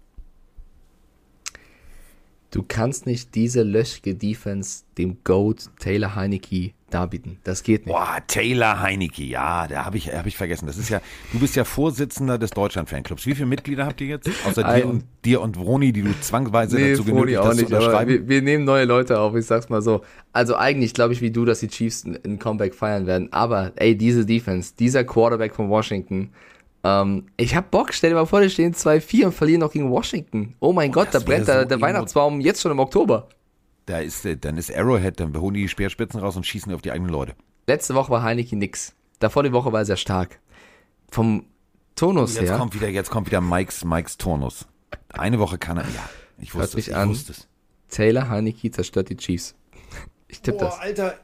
Du kannst nicht diese löchige Defense dem Goat Taylor Heineke darbieten. Das geht nicht. Boah, Taylor Heineke, ja, da habe ich, hab ich vergessen. Das ist ja, du bist ja Vorsitzender des Deutschland-Fanclubs. Wie viele Mitglieder habt ihr jetzt? Außer dir und, dir und Vroni, die du zwangsweise Nee, dazu genötigt hast, zu nicht, unterschreiben. wir, wir nehmen neue Leute auf, ich sag's mal so. Also eigentlich glaube ich wie du, dass die Chiefs ein Comeback feiern werden, aber ey, diese Defense, dieser Quarterback von Washington, ähm, ich hab Bock, stell dir mal vor, die stehen 2-4 und verlieren noch gegen Washington. Oh mein Gott, da brennt der, so der emo- Weihnachtsbaum jetzt schon im Oktober. Da ist, äh, dann ist Arrowhead, dann holen die die Speerspitzen raus und schießen auf die eigenen Leute. Letzte Woche war Heineke nix. Davor die Woche war er sehr stark. Vom Tonus Jetzt her. kommt wieder, jetzt kommt wieder Mikes, Mikes Turnus. Eine Woche kann er, ja, ich Hört wusste es, mich ich an. wusste es. Taylor Heineke zerstört die Chiefs. Ich tippe das. Alter.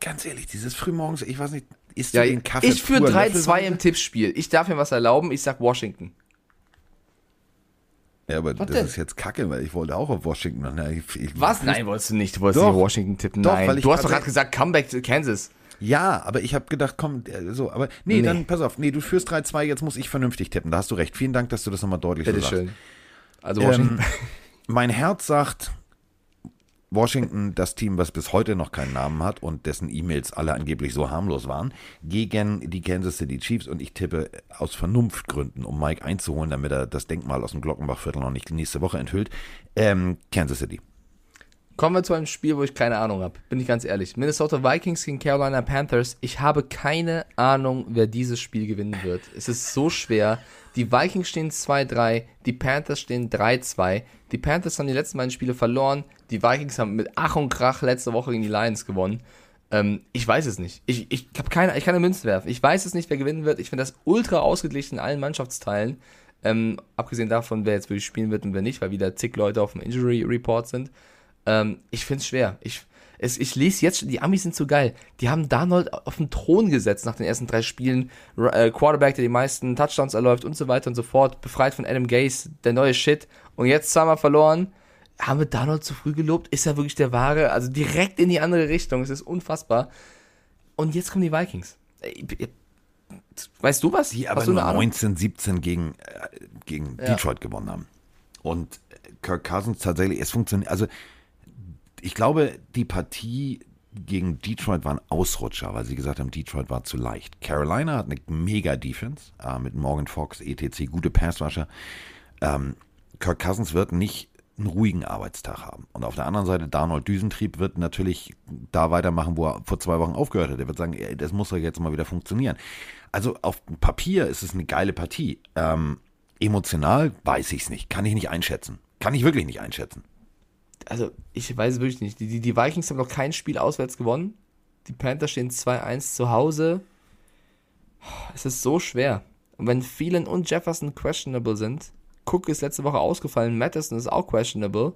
ganz ehrlich, dieses Frühmorgens, ich weiß nicht, isst Ja, du den Kaffee ich führe pur 3-2 Löffelweise? im Tippspiel. Ich darf mir was erlauben, ich sag Washington. Ja, aber Was das denn? ist jetzt kacke, weil ich wollte auch auf Washington. Na, ich, ich, Was? Nein, wolltest du nicht. Du wolltest Doch. nicht Washington tippen. Doch, Nein. weil ich du hast doch gerade gesagt, Comeback to Kansas. Ja, aber ich habe gedacht, komm, äh, so, aber nee, Nee. dann pass auf, nee, du führst 3-2, jetzt muss ich vernünftig tippen. Da hast du recht. Vielen Dank, dass du das nochmal deutlich so sagst. Bitteschön. Also Washington. Ähm, mein Herz sagt Washington, das Team, was bis heute noch keinen Namen hat und dessen E-Mails alle angeblich so harmlos waren, gegen die Kansas City Chiefs und ich tippe aus Vernunftgründen, um Mike einzuholen, damit er das Denkmal aus dem Glockenbachviertel noch nicht nächste Woche enthüllt, ähm, Kansas City. Kommen wir zu einem Spiel, wo ich keine Ahnung habe. Bin ich ganz ehrlich. Minnesota Vikings gegen Carolina Panthers. Ich habe keine Ahnung, wer dieses Spiel gewinnen wird. Es ist so schwer. Die Vikings stehen 2-3, die Panthers stehen 3-2. Die Panthers haben die letzten beiden Spiele verloren. Die Vikings haben mit Ach und Krach letzte Woche gegen die Lions gewonnen. Ähm, ich weiß es nicht. Ich, ich, hab keine, ich kann eine Münze werfen. Ich weiß es nicht, wer gewinnen wird. Ich finde das ultra ausgeglichen in allen Mannschaftsteilen. Ähm, abgesehen davon, wer jetzt wirklich spielen wird und wer nicht, weil wieder zig Leute auf dem Injury Report sind. Ähm, ich finde es schwer. Ich, es, ich lese jetzt, schon, die Amis sind so geil. Die haben Darnold auf den Thron gesetzt nach den ersten drei Spielen. R äh, Quarterback, der die meisten Touchdowns erläuft und so weiter und so fort. Befreit von Adam Gase, der neue Shit. Und jetzt zweimal verloren. Haben wir Darnold zu früh gelobt? Ist er wirklich der Wahre? Also direkt in die andere Richtung. Es ist unfassbar. Und jetzt kommen die Vikings. Äh, äh, Weißt du was? Die aber Hast du nur eine Ahnung? 19-17 gegen, äh, gegen Ja. Detroit gewonnen haben. Und Kirk Cousins tatsächlich, es funktioniert, also ich glaube, die Partie gegen Detroit war ein Ausrutscher, weil sie gesagt haben, Detroit war zu leicht. Carolina hat eine mega Defense äh, mit Morgan Fox, etc., gute Passrusher. Ähm, Kirk Cousins wird nicht einen ruhigen Arbeitstag haben. Und auf der anderen Seite, Darnold Düsentrieb wird natürlich da weitermachen, wo er vor zwei Wochen aufgehört hat. Er wird sagen, das muss doch jetzt mal wieder funktionieren. Also auf Papier ist es eine geile Partie. Ähm, emotional weiß ich es nicht. Kann ich nicht einschätzen. Kann ich wirklich nicht einschätzen. Also ich weiß es wirklich nicht. Die, die, die Vikings haben noch kein Spiel auswärts gewonnen. Die Panthers stehen 2-1 zu Hause. Es ist so schwer. Und wenn Phelan und Jefferson questionable sind, Cook ist letzte Woche ausgefallen, Madison ist auch questionable.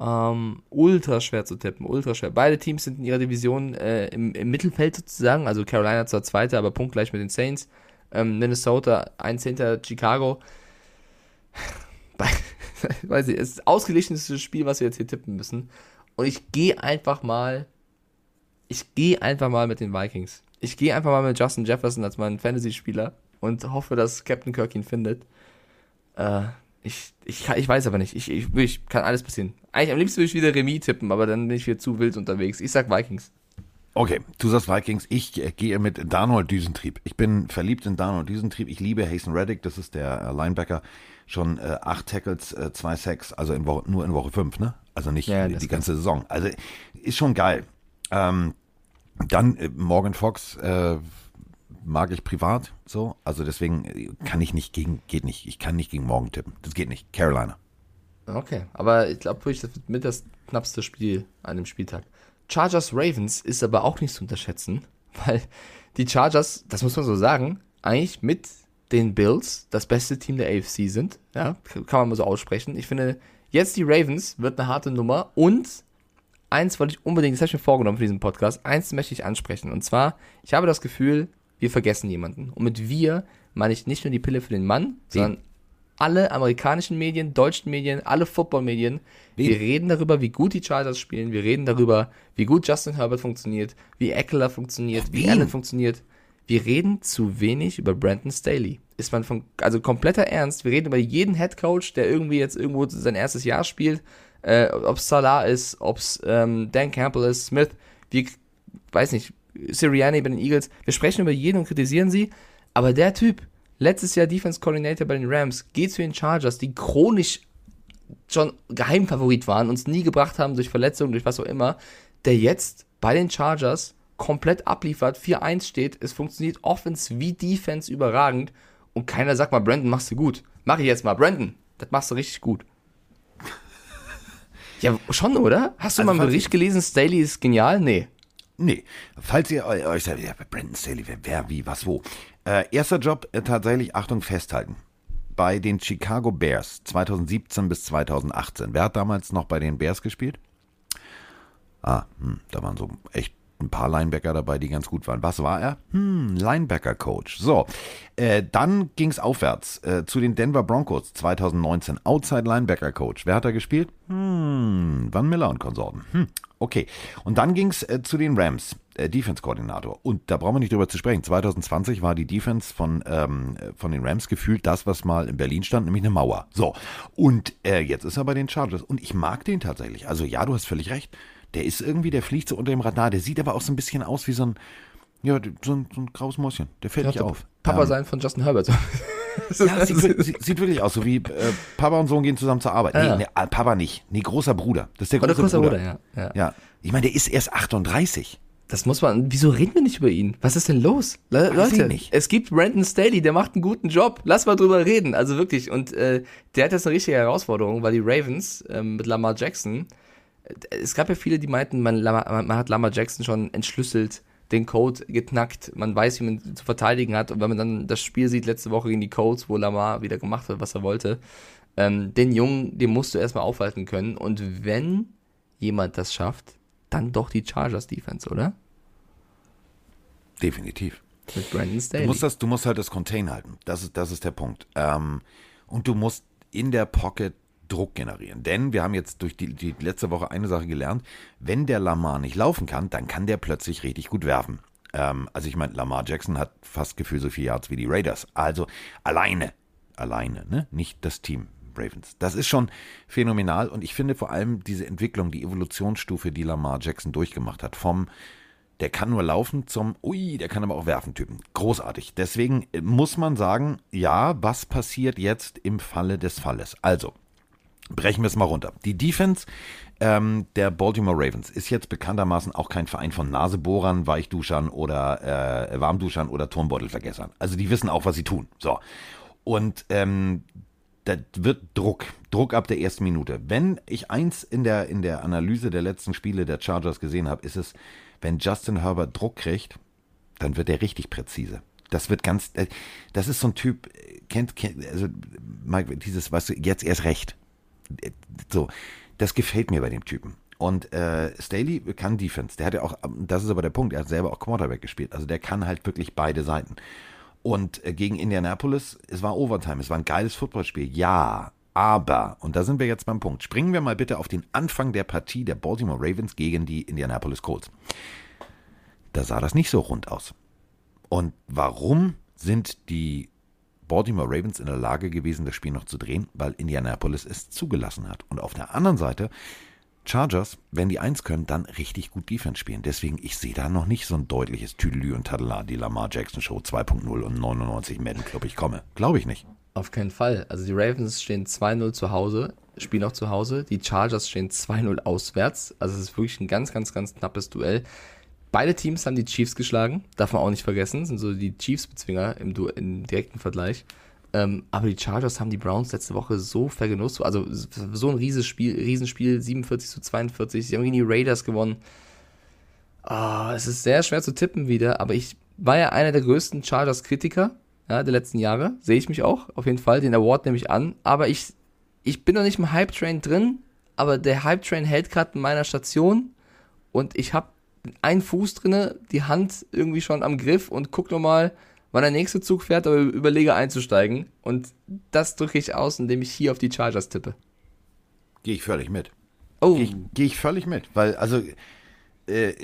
Ähm, ultra schwer zu tippen, ultra schwer. Beide Teams sind in ihrer Division äh, im, im Mittelfeld sozusagen. Also Carolina zwar Zweiter, aber punktgleich mit den Saints. Ähm, Minnesota eins hinter Chicago. <laughs> Weiß ich, es ist ausgeglichenes Spiel, was wir jetzt hier tippen müssen. Und ich gehe einfach mal, ich gehe einfach mal mit den Vikings. Ich gehe einfach mal mit Justin Jefferson als meinen Fantasy-Spieler und hoffe, dass Captain Kirk ihn findet. Äh, ich, ich, ich weiß aber nicht. Ich, ich, ich kann alles passieren. Eigentlich am liebsten würde ich wieder Remis tippen, aber dann bin ich wieder zu wild unterwegs. Ich sag Vikings. Okay, du sagst Vikings, ich äh, gehe mit Darnold Düsentrieb. Ich bin verliebt in Darnold Düsentrieb. Ich liebe Hasten Reddick, das ist der äh, Linebacker. Schon äh, acht Tackles, äh, zwei Sacks, also in Woche, nur in Woche fünf, ne? Also nicht Ja, die, die ganze Saison. Also ist schon geil. Ähm, dann äh, Morgan Fox äh, mag ich privat so, also deswegen kann ich nicht gegen, geht nicht. Ich kann nicht gegen Morgan tippen. Das geht nicht. Carolina. Okay, aber ich glaube wirklich, das wird mit das knappste Spiel an dem Spieltag. Chargers Ravens ist aber auch nicht zu unterschätzen, <laughs> weil die Chargers, das muss man so sagen, eigentlich mit den Bills das beste Team der AFC sind. Ja, kann man mal so aussprechen. Ich finde, jetzt die Ravens wird eine harte Nummer und eins wollte ich unbedingt, das habe ich mir vorgenommen für diesen Podcast, eins möchte ich ansprechen. Und zwar, ich habe das Gefühl, wir vergessen jemanden. Und mit wir meine ich nicht nur die Pille für den Mann, sondern alle amerikanischen Medien, deutschen Medien, alle Football-Medien. Wir reden darüber, wie gut die Chargers spielen. Wir reden darüber, wie gut Justin Herbert funktioniert, wie Eckler funktioniert, wie wen? Allen funktioniert. Wir reden zu wenig über Brandon Staley. Ist man von, also kompletter Ernst. Wir reden über jeden Head Coach, der irgendwie jetzt irgendwo sein erstes Jahr spielt. Äh, ob es Salah ist, ob es ähm, Dan Campbell ist, Smith, wie, weiß nicht, Sirianni bei den Eagles. Wir sprechen über jeden und kritisieren sie. Aber der Typ, letztes Jahr Defense Coordinator bei den Rams, geht zu den Chargers, die chronisch schon Geheimfavorit waren, uns nie gebracht haben durch Verletzungen, durch was auch immer, der jetzt bei den Chargers komplett abliefert, 4-1 steht, es funktioniert Offense wie Defense überragend und keiner sagt mal, Brandon, machst du gut. Mach ich jetzt mal, Brandon, das machst du richtig gut. <laughs> Ja, schon, oder? Hast du Also mal einen Bericht gelesen, Staley ist genial? Nee. Nee, falls ihr eu- euch sagt, ja, Brandon Staley, wer, wer, wie, was, wo. Äh, erster Job, äh, tatsächlich, Achtung, festhalten. Bei den Chicago Bears 2017 bis 2018. Wer hat damals noch bei den Bears gespielt? Ah, hm, da waren so echt ein paar Linebacker dabei, die ganz gut waren. Was war er? Hm, Linebacker-Coach. So, äh, dann ging es aufwärts äh, zu den Denver Broncos 2019. Outside Linebacker-Coach. Wer hat da gespielt? Hm, Van Miller und Konsorten. Hm, okay. Und dann ging es äh, zu den Rams. Äh, Defense-Koordinator. Und da brauchen wir nicht drüber zu sprechen. 2020 war die Defense von, ähm, von den Rams gefühlt das, was mal in Berlin stand, nämlich eine Mauer. So. Und äh, jetzt ist er bei den Chargers. Und ich mag den tatsächlich. Also ja, du hast völlig recht. Der ist irgendwie, der fliegt so unter dem Radar. Der sieht aber auch so ein bisschen aus wie so ein, ja, so ein, so ein graues Mäuschen. Der fällt nicht auf. Papa ähm, sein von Justin Herbert. ja, sieht, sieht, sieht, wirklich aus, so wie äh, Papa und Sohn gehen zusammen zur Arbeit. Nee, ja. nee, äh, Papa nicht. Nee, großer Bruder. Das ist der große, große Bruder. Bruder ja. ja. ja. Ich meine, der ist erst 38. Das muss man. Wieso reden wir nicht über ihn? Was ist denn los? Le Weiß Leute, es gibt Brandon Staley, der macht einen guten Job. Lass mal drüber reden. Also wirklich. Und äh, der hat jetzt eine richtige Herausforderung, weil die Ravens ähm, mit Lamar Jackson. Es gab ja viele, die meinten, man, man hat Lamar Jackson schon entschlüsselt, den Code geknackt. Man weiß, wie man zu verteidigen hat. Und wenn man dann das Spiel sieht letzte Woche gegen die Codes, wo Lamar wieder gemacht hat, was er wollte, ähm, den Jungen, den musst du erstmal aufhalten können. Und wenn jemand das schafft, dann doch die Chargers Defense, oder? Definitiv. Mit Brandon Staley. Du musst, das, du musst halt das Contain halten. Das ist, das ist der Punkt. Ähm, und du musst in der Pocket Druck generieren. Denn wir haben jetzt durch die, die letzte Woche eine Sache gelernt. Wenn der Lamar nicht laufen kann, dann kann der plötzlich richtig gut werfen. Ähm, also ich meine, Lamar Jackson hat fast gefühlt so viele Yards wie die Raiders. Also alleine, alleine, ne? Nicht das Team. Ravens. Das ist schon phänomenal und ich finde vor allem diese Entwicklung, die Evolutionsstufe, die Lamar Jackson durchgemacht hat, vom der kann nur laufen zum, ui, der kann aber auch werfen Typen. Großartig. Deswegen muss man sagen, ja, was passiert jetzt im Falle des Falles? Also, brechen wir es mal runter. Die Defense ähm, der Baltimore Ravens ist jetzt bekanntermaßen auch kein Verein von Nasebohrern, Weichduschern oder äh, Warmduschern oder Turmbeutelvergessern. Also die wissen auch, was sie tun. So. Und ähm, da wird Druck, Druck ab der ersten Minute. Wenn ich eins in der, in der Analyse der letzten Spiele der Chargers gesehen habe, ist es, wenn Justin Herbert Druck kriegt, dann wird er richtig präzise. Das wird ganz, äh, das ist so ein Typ, äh, kennt, kennt also Mike, dieses, was jetzt erst recht. So, das gefällt mir bei dem Typen. Und äh, Staley kann Defense. Der hat ja auch, das ist aber der Punkt, er hat selber auch Quarterback gespielt. Also der kann halt wirklich beide Seiten. Und äh, gegen Indianapolis, es war Overtime, es war ein geiles Footballspiel. Ja, aber, und da sind wir jetzt beim Punkt, springen wir mal bitte auf den Anfang der Partie der Baltimore Ravens gegen die Indianapolis Colts. Da sah das nicht so rund aus. Und warum sind die Baltimore Ravens in der Lage gewesen, das Spiel noch zu drehen? Weil Indianapolis es zugelassen hat. Und auf der anderen Seite Chargers, wenn die eins können, dann richtig gut Defense spielen. Deswegen, ich sehe da noch nicht so ein deutliches Tüdelü und Tadela, die Lamar Jackson Show 2.0 und 99 Madden Club, ich komme. Glaube ich nicht. Auf keinen Fall. Also die Ravens stehen 2-0 zu Hause, spielen auch zu Hause. Die Chargers stehen 2-0 auswärts. Also es ist wirklich ein ganz, ganz, ganz knappes Duell. Beide Teams haben die Chiefs geschlagen, darf man auch nicht vergessen, sind so die Chiefs-Bezwinger im, im, direkten Vergleich. Ähm, aber die Chargers haben die Browns letzte Woche so vergenutzt, also so ein Riesenspiel, Riesenspiel 47 zu 42, sie haben gegen die Raiders gewonnen. Oh, es ist sehr schwer zu tippen wieder, aber ich war ja einer der größten Chargers-Kritiker ja, der letzten Jahre. Sehe ich mich auch, auf jeden Fall. Den Award nehme ich an. Aber ich, ich bin noch nicht im Hype-Train drin, aber der Hype-Train hält gerade in meiner Station und ich habe einen Fuß drinne, die Hand irgendwie schon am Griff und guck nochmal, wann der nächste Zug fährt, aber überlege einzusteigen. Und das drücke ich aus, indem ich hier auf die Chargers tippe. Gehe ich völlig mit. Oh. Gehe ich, geh ich völlig mit, weil, also, äh,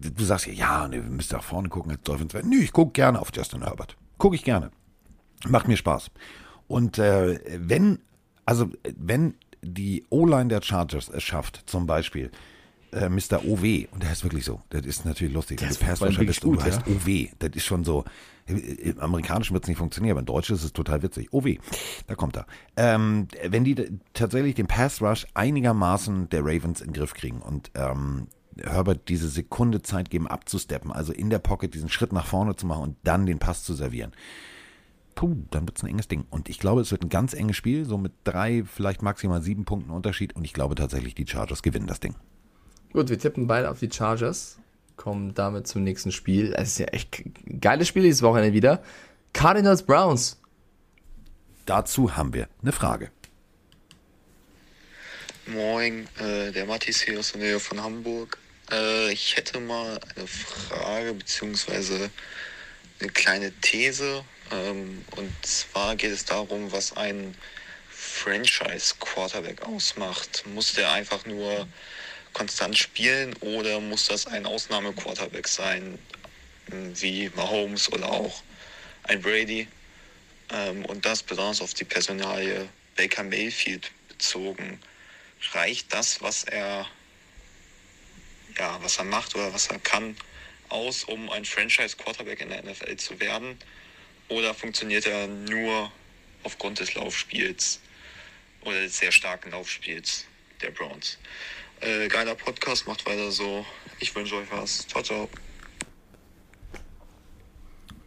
du sagst ja, ja, ne, wir müssen nach vorne gucken als Dolphins. Nö, ich gucke gerne auf Justin Herbert. Gucke ich gerne. Macht mir Spaß. Und äh, wenn, also wenn die O-Line der Chargers es schafft, zum Beispiel äh, Mr. OW, und der heißt wirklich so, das ist natürlich lustig, der wenn du Passrusher bist gut, und du ja? heißt OW, das ist schon so, im Amerikanischen wird es nicht funktionieren, aber im Deutschen ist es total witzig. OW, da kommt er. Ähm, wenn die tatsächlich den Pass Rush einigermaßen der Ravens in den Griff kriegen und ähm, Herbert diese Sekunde Zeit geben, abzusteppen, also in der Pocket diesen Schritt nach vorne zu machen und dann den Pass zu servieren. Puh, dann wird es ein enges Ding. Und ich glaube, es wird ein ganz enges Spiel, so mit drei, vielleicht maximal sieben Punkten Unterschied. Und ich glaube tatsächlich, die Chargers gewinnen das Ding. Gut, wir tippen beide auf die Chargers, kommen damit zum nächsten Spiel. Es ist ja echt ein geiles Spiel dieses Wochenende wieder. Cardinals Browns. Dazu haben wir eine Frage. Moin, äh, der Mathis hier aus der Nähe von Hamburg. Äh, ich hätte mal eine Frage beziehungsweise eine kleine These. Ähm, und zwar geht es darum, was ein Franchise-Quarterback ausmacht. Muss der einfach nur konstant spielen oder muss das ein Ausnahme-Quarterback sein, wie Mahomes oder auch ein Brady? Ähm, und das besonders auf die Personalie Baker Mayfield bezogen. Reicht das, was er, ja, was er macht oder was er kann, aus, um ein Franchise-Quarterback in der NFL zu werden? Oder funktioniert er nur aufgrund des Laufspiels oder des sehr starken Laufspiels der Browns? Äh, geiler Podcast, macht weiter so. Ich wünsche euch was. Ciao, ciao.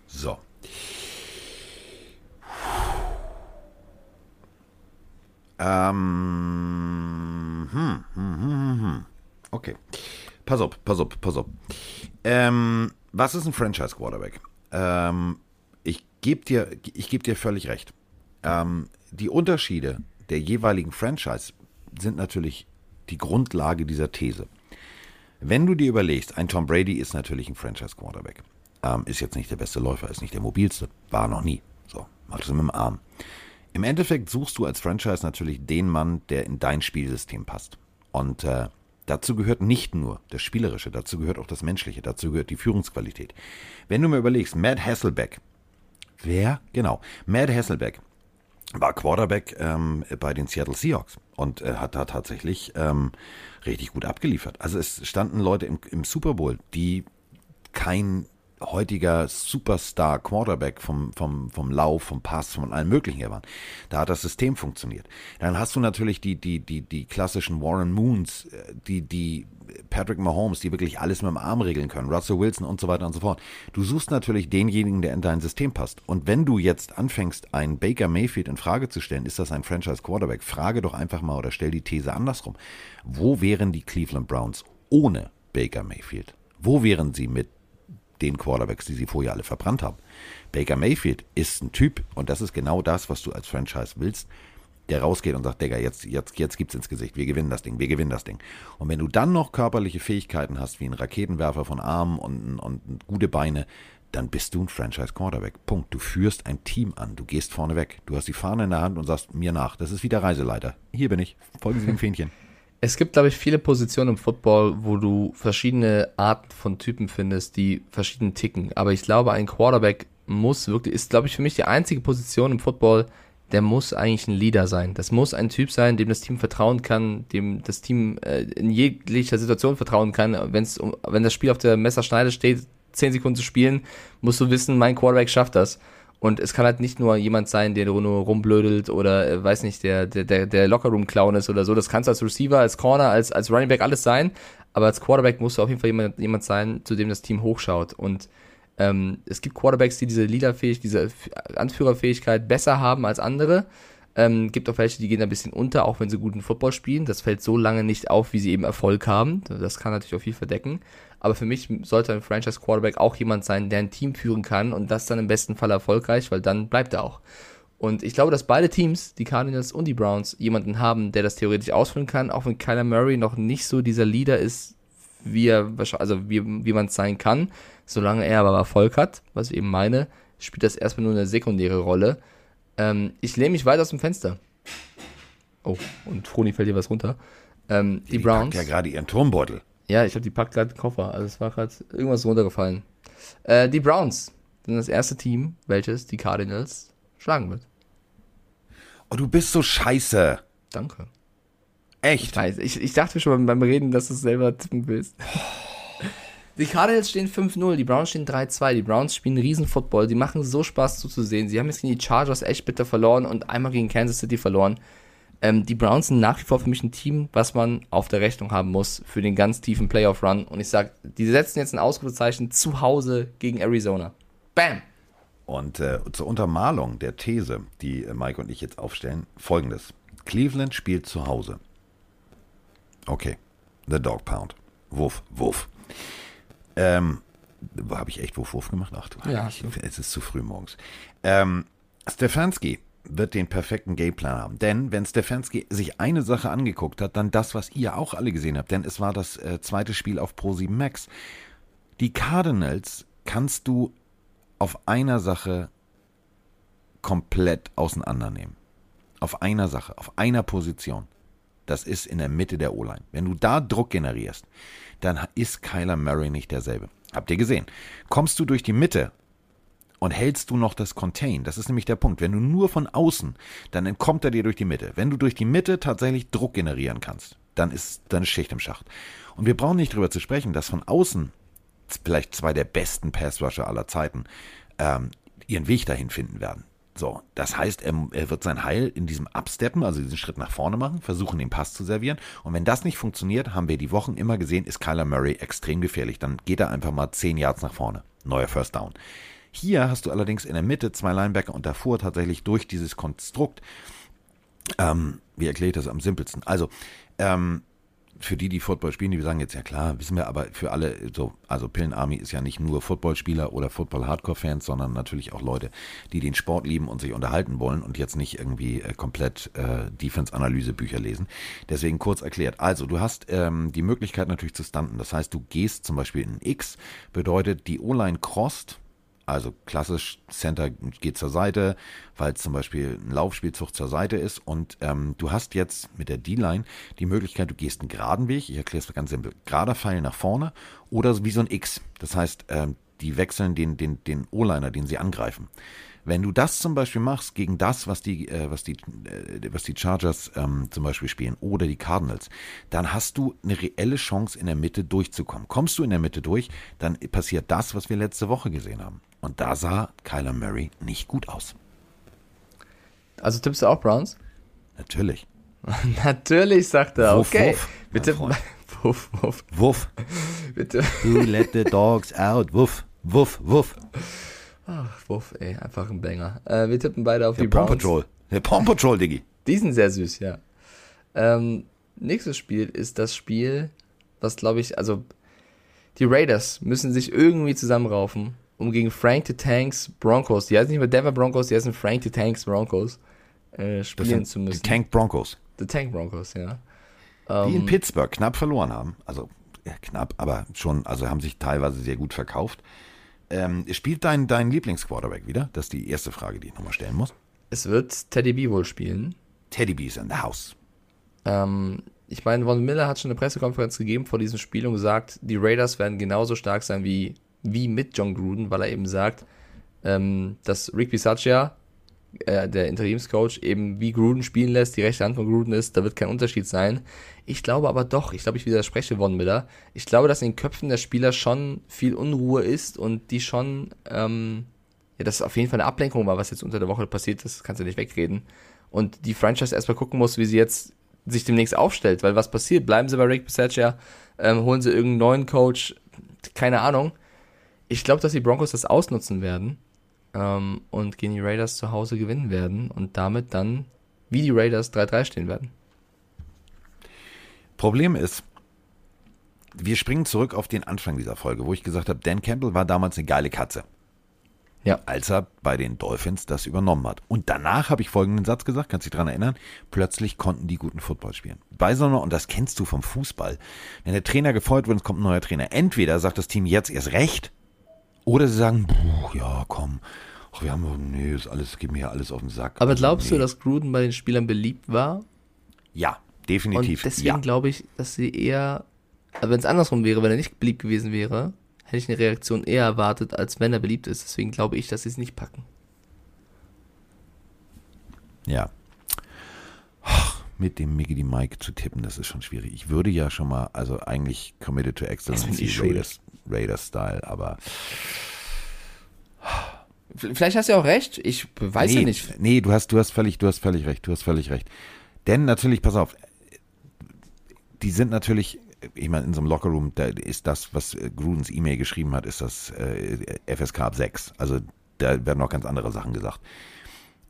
So. Ähm, hm, hm, hm, hm. Okay. Pass auf, pass auf, pass auf. Ähm, was ist ein Franchise Quarterback? Ähm, ich gebe dir, ich geb dir völlig recht. Ähm, die Unterschiede der jeweiligen Franchise sind natürlich die Grundlage dieser These. Wenn du dir überlegst, ein Tom Brady ist natürlich ein Franchise Quarterback. Ähm, ist jetzt nicht der beste Läufer, ist nicht der mobilste, war noch nie. So, macht es mit dem Arm. Im Endeffekt suchst du als Franchise natürlich den Mann, der in dein Spielsystem passt. Und äh, dazu gehört nicht nur das Spielerische, dazu gehört auch das Menschliche, dazu gehört die Führungsqualität. Wenn du mir überlegst, Matt Hasselbeck, wer? Genau, Matt Hasselbeck war Quarterback ähm, bei den Seattle Seahawks und äh, hat da tatsächlich ähm, richtig gut abgeliefert. Also es standen Leute im, im Super Bowl, die kein heutiger Superstar Quarterback vom, vom, vom Lauf, vom Pass, von allem Möglichen her waren. Da hat das System funktioniert. Dann hast du natürlich die, die, die, die klassischen Warren Moons, äh, die, die Patrick Mahomes, die wirklich alles mit dem Arm regeln können, Russell Wilson und so weiter und so fort. Du suchst natürlich denjenigen, der in dein System passt. Und wenn du jetzt anfängst, einen Baker Mayfield in Frage zu stellen, ist das ein Franchise Quarterback? Frage doch einfach mal oder stell die These andersrum. Wo wären die Cleveland Browns ohne Baker Mayfield? Wo wären sie mit den Quarterbacks, die sie vorher alle verbrannt haben. Baker Mayfield ist ein Typ, und das ist genau das, was du als Franchise willst, der rausgeht und sagt, Digga, jetzt, jetzt, jetzt gibt's ins Gesicht, wir gewinnen das Ding, wir gewinnen das Ding. Und wenn du dann noch körperliche Fähigkeiten hast, wie ein Raketenwerfer von Armen und, und gute Beine, dann bist du ein Franchise Quarterback. Punkt. Du führst ein Team an. Du gehst vorne weg. Du hast die Fahne in der Hand und sagst mir nach. Das ist wie der Reiseleiter. Hier bin ich. Folgen Sie dem Fähnchen. <laughs> Es gibt, glaube ich, viele Positionen im Football, wo du verschiedene Arten von Typen findest, die verschieden ticken. Aber ich glaube, ein Quarterback muss wirklich, ist, glaube ich, für mich die einzige Position im Football, der muss eigentlich ein Leader sein. Das muss ein Typ sein, dem das Team vertrauen kann, dem das Team äh, in jeglicher Situation vertrauen kann. Wenn's, wenn das Spiel auf der Messerschneide steht, zehn Sekunden zu spielen, musst du wissen, mein Quarterback schafft das. Und es kann halt nicht nur jemand sein, der nur rumblödelt oder äh, weiß nicht, der, der, der, der Lockerroom-Clown ist oder so. Das kannst du als Receiver, als Corner, als, als Running Back alles sein. Aber als Quarterback musst du auf jeden Fall jemand, jemand sein, zu dem das Team hochschaut. Und ähm, es gibt Quarterbacks, die diese Leaderfähigkeit, diese Anführerfähigkeit besser haben als andere. Ähm, gibt auch welche, die gehen ein bisschen unter, auch wenn sie guten Football spielen. Das fällt so lange nicht auf, wie sie eben Erfolg haben. Das kann natürlich auch viel verdecken. Aber für mich sollte ein Franchise Quarterback auch jemand sein, der ein Team führen kann und das dann im besten Fall erfolgreich, weil dann bleibt er auch. Und ich glaube, dass beide Teams, die Cardinals und die Browns, jemanden haben, der das theoretisch ausfüllen kann, auch wenn Kyler Murray noch nicht so dieser Leader ist, wie er, also wie, wie man es sein kann. Solange er aber Erfolg hat, was ich eben meine, spielt das erstmal nur eine sekundäre Rolle. Ähm, ich lehne mich weit aus dem Fenster. Oh, und Froni fällt hier was runter. Ähm, die, die Browns. ja gerade ihren Turmbeutel. Ja, ich glaube, die packt gerade den Koffer. Also es war gerade irgendwas runtergefallen. Äh, die Browns sind das erste Team, welches die Cardinals schlagen wird. Oh, du bist so scheiße. Danke. Echt? Ich weiß, ich, ich dachte schon beim Reden, dass du es selber tippen willst. <laughs> Die Cardinals stehen 5-0, die Browns stehen 3-2. Die Browns spielen riesen Football, die machen so Spaß zuzusehen. Sie haben jetzt gegen die Chargers echt bitter verloren und einmal gegen Kansas City verloren. Ähm, die Browns sind nach wie vor für mich ein Team, was man auf der Rechnung haben muss für den ganz tiefen Playoff-Run. Und ich sage, die setzen jetzt ein Ausrufezeichen zu Hause gegen Arizona. Bam! Und äh, zur Untermalung der These, die äh, Mike und ich jetzt aufstellen, folgendes. Cleveland spielt zu Hause. Okay. The Dog Pound. Wuff, wuff. Ähm, habe ich echt Wuff, wuff gemacht? Ach du, ja, ich, es ist zu früh morgens. Ähm, Stefanski wird den perfekten Gameplan haben. Denn wenn Stefanski sich eine Sache angeguckt hat, dann das, was ihr auch alle gesehen habt. Denn es war das äh, zweite Spiel auf Pro 7 Max. Die Cardinals kannst du auf einer Sache komplett auseinandernehmen. Auf einer Sache, auf einer Position. Das ist in der Mitte der O-Line. Wenn du da Druck generierst, dann ist Kyler Murray nicht derselbe. Habt ihr gesehen? Kommst du durch die Mitte und hältst du noch das Contain, das ist nämlich der Punkt. Wenn du nur von außen, dann entkommt er dir durch die Mitte. Wenn du durch die Mitte tatsächlich Druck generieren kannst, dann ist, ist Schicht im Schacht. Und wir brauchen nicht darüber zu sprechen, dass von außen vielleicht zwei der besten Passrusher aller Zeiten ähm, ihren Weg dahin finden werden. So, das heißt, er, er, wird sein Heil in diesem Absteppen, also diesen Schritt nach vorne machen, versuchen, den Pass zu servieren. Und wenn das nicht funktioniert, haben wir die Wochen immer gesehen, ist Kyler Murray extrem gefährlich. Dann geht er einfach mal 10 Yards nach vorne. Neuer First Down. Hier hast du allerdings in der Mitte zwei Linebacker und davor tatsächlich durch dieses Konstrukt, ähm, wie erkläre ich das am simpelsten? Also, ähm, für die, die Football spielen, die sagen jetzt, ja klar, wissen wir, aber für alle, so, also Pillen Army ist ja nicht nur Footballspieler oder Football-Hardcore-Fans, sondern natürlich auch Leute, die den Sport lieben und sich unterhalten wollen und jetzt nicht irgendwie äh, komplett äh, Defense-Analyse-Bücher lesen. Deswegen kurz erklärt. Also, du hast ähm, die Möglichkeit natürlich zu standen. Das heißt, du gehst zum Beispiel in X, bedeutet, die O-Line crossed, also klassisch Center geht zur Seite, weil zum Beispiel ein Laufspielzug zur Seite ist und ähm, du hast jetzt mit der D-Line die Möglichkeit, du gehst einen geraden Weg, ich erkläre es ganz simpel, gerader Pfeil nach vorne oder wie so ein X. Das heißt, ähm, die wechseln den, den, den O-Liner, den sie angreifen. Wenn du das zum Beispiel machst gegen das, was die, äh, was die, äh, was die Chargers ähm, zum Beispiel spielen oder die Cardinals, dann hast du eine reelle Chance in der Mitte durchzukommen. Kommst du in der Mitte durch, dann passiert das, was wir letzte Woche gesehen haben. Und da sah Kyler Murray nicht gut aus. Also tippst du auch Browns? Natürlich. <laughs> Natürlich, sagt er. Wuff, okay. wuff, Bitte. mein <laughs> Wuff, wuff. Wuff. <laughs> Bitte. Who let the dogs out? Wuff, wuff, wuff. Ach, Wuff, ey, einfach ein Banger. Äh, wir tippen beide auf Der die Paw Browns. Patrol. Der Paw Patrol, Diggi. Die sind sehr süß, ja. Ähm, nächstes Spiel ist das Spiel, was glaube ich, also die Raiders müssen sich irgendwie zusammenraufen, um gegen Frank the Tanks Broncos, die heißen nicht mehr Denver Broncos, die heißen Frank the Tanks Broncos, äh, spielen zu die müssen. Tank Broncos. the Tank Broncos, ja. Die in Ähm, Pittsburgh knapp verloren haben. Also ja, knapp, aber schon, also haben sich teilweise sehr gut verkauft. Ähm, spielt dein, dein Lieblingsquarterback wieder? Das ist die erste Frage, die ich nochmal stellen muss. es wird Teddy B wohl spielen. Teddy B's in the house. Ähm, ich meine, Von Miller hat schon eine Pressekonferenz gegeben vor diesem Spiel und gesagt, die Raiders werden genauso stark sein wie, wie mit John Gruden, weil er eben sagt, ähm, dass Rick Bisaccia, äh, der Interimscoach, eben wie Gruden spielen lässt, die rechte Hand von Gruden ist, da wird kein Unterschied sein. Ich glaube aber doch, ich glaube, ich widerspreche Von Miller, ich glaube, dass in den Köpfen der Spieler schon viel Unruhe ist und die schon, ähm, ja, das auf jeden Fall eine Ablenkung war, was jetzt unter der Woche passiert ist, kannst du nicht wegreden. Und die Franchise erstmal gucken muss, wie sie jetzt sich demnächst aufstellt, weil was passiert? Bleiben sie bei Rick Bisaccia, ähm, holen sie irgendeinen neuen Coach, keine Ahnung. Ich glaube, dass die Broncos das ausnutzen werden ähm, und gegen die Raiders zu Hause gewinnen werden und damit dann wie die Raiders 3-3 stehen werden. Problem ist, wir springen zurück auf den Anfang dieser Folge, wo ich gesagt habe, Dan Campbell war damals eine geile Katze. Ja. Als er bei den Dolphins das übernommen hat. Und danach habe ich folgenden Satz gesagt, kannst du dich dran erinnern? Plötzlich konnten die guten Football spielen. Bei so einer, und das kennst du vom Fußball, wenn der Trainer gefeuert wird, es kommt ein neuer Trainer. Entweder sagt das Team jetzt erst recht, oder sie sagen, "Puh, ja, komm, ach, wir haben, nee, ist alles, geht mir hier alles auf den Sack. Aber Also, glaubst du, nee. dass Gruden bei den Spielern beliebt war? Ja, definitiv. Und deswegen ja. glaube ich, dass sie eher, aber wenn es andersrum wäre, wenn er nicht beliebt gewesen wäre, hätte ich eine Reaktion eher erwartet, als wenn er beliebt ist. Deswegen glaube ich, dass sie es nicht packen. Ja. Ach, Mit dem Mickey die Mike zu tippen, das ist schon schwierig. Ich würde ja schon mal, also eigentlich Committed to Excellence bin ich schuld. Raiders, Raiders Style, aber Vielleicht hast du ja auch recht. Ich weiß nee, ja nicht. Nee, du hast, du hast völlig, du hast völlig recht, du hast völlig recht. Denn natürlich, pass auf, die sind natürlich, ich meine, in so einem Lockerroom, da ist das, was äh, Grudens E-Mail geschrieben hat, ist das äh, FSK ab 6. Also da werden noch ganz andere Sachen gesagt.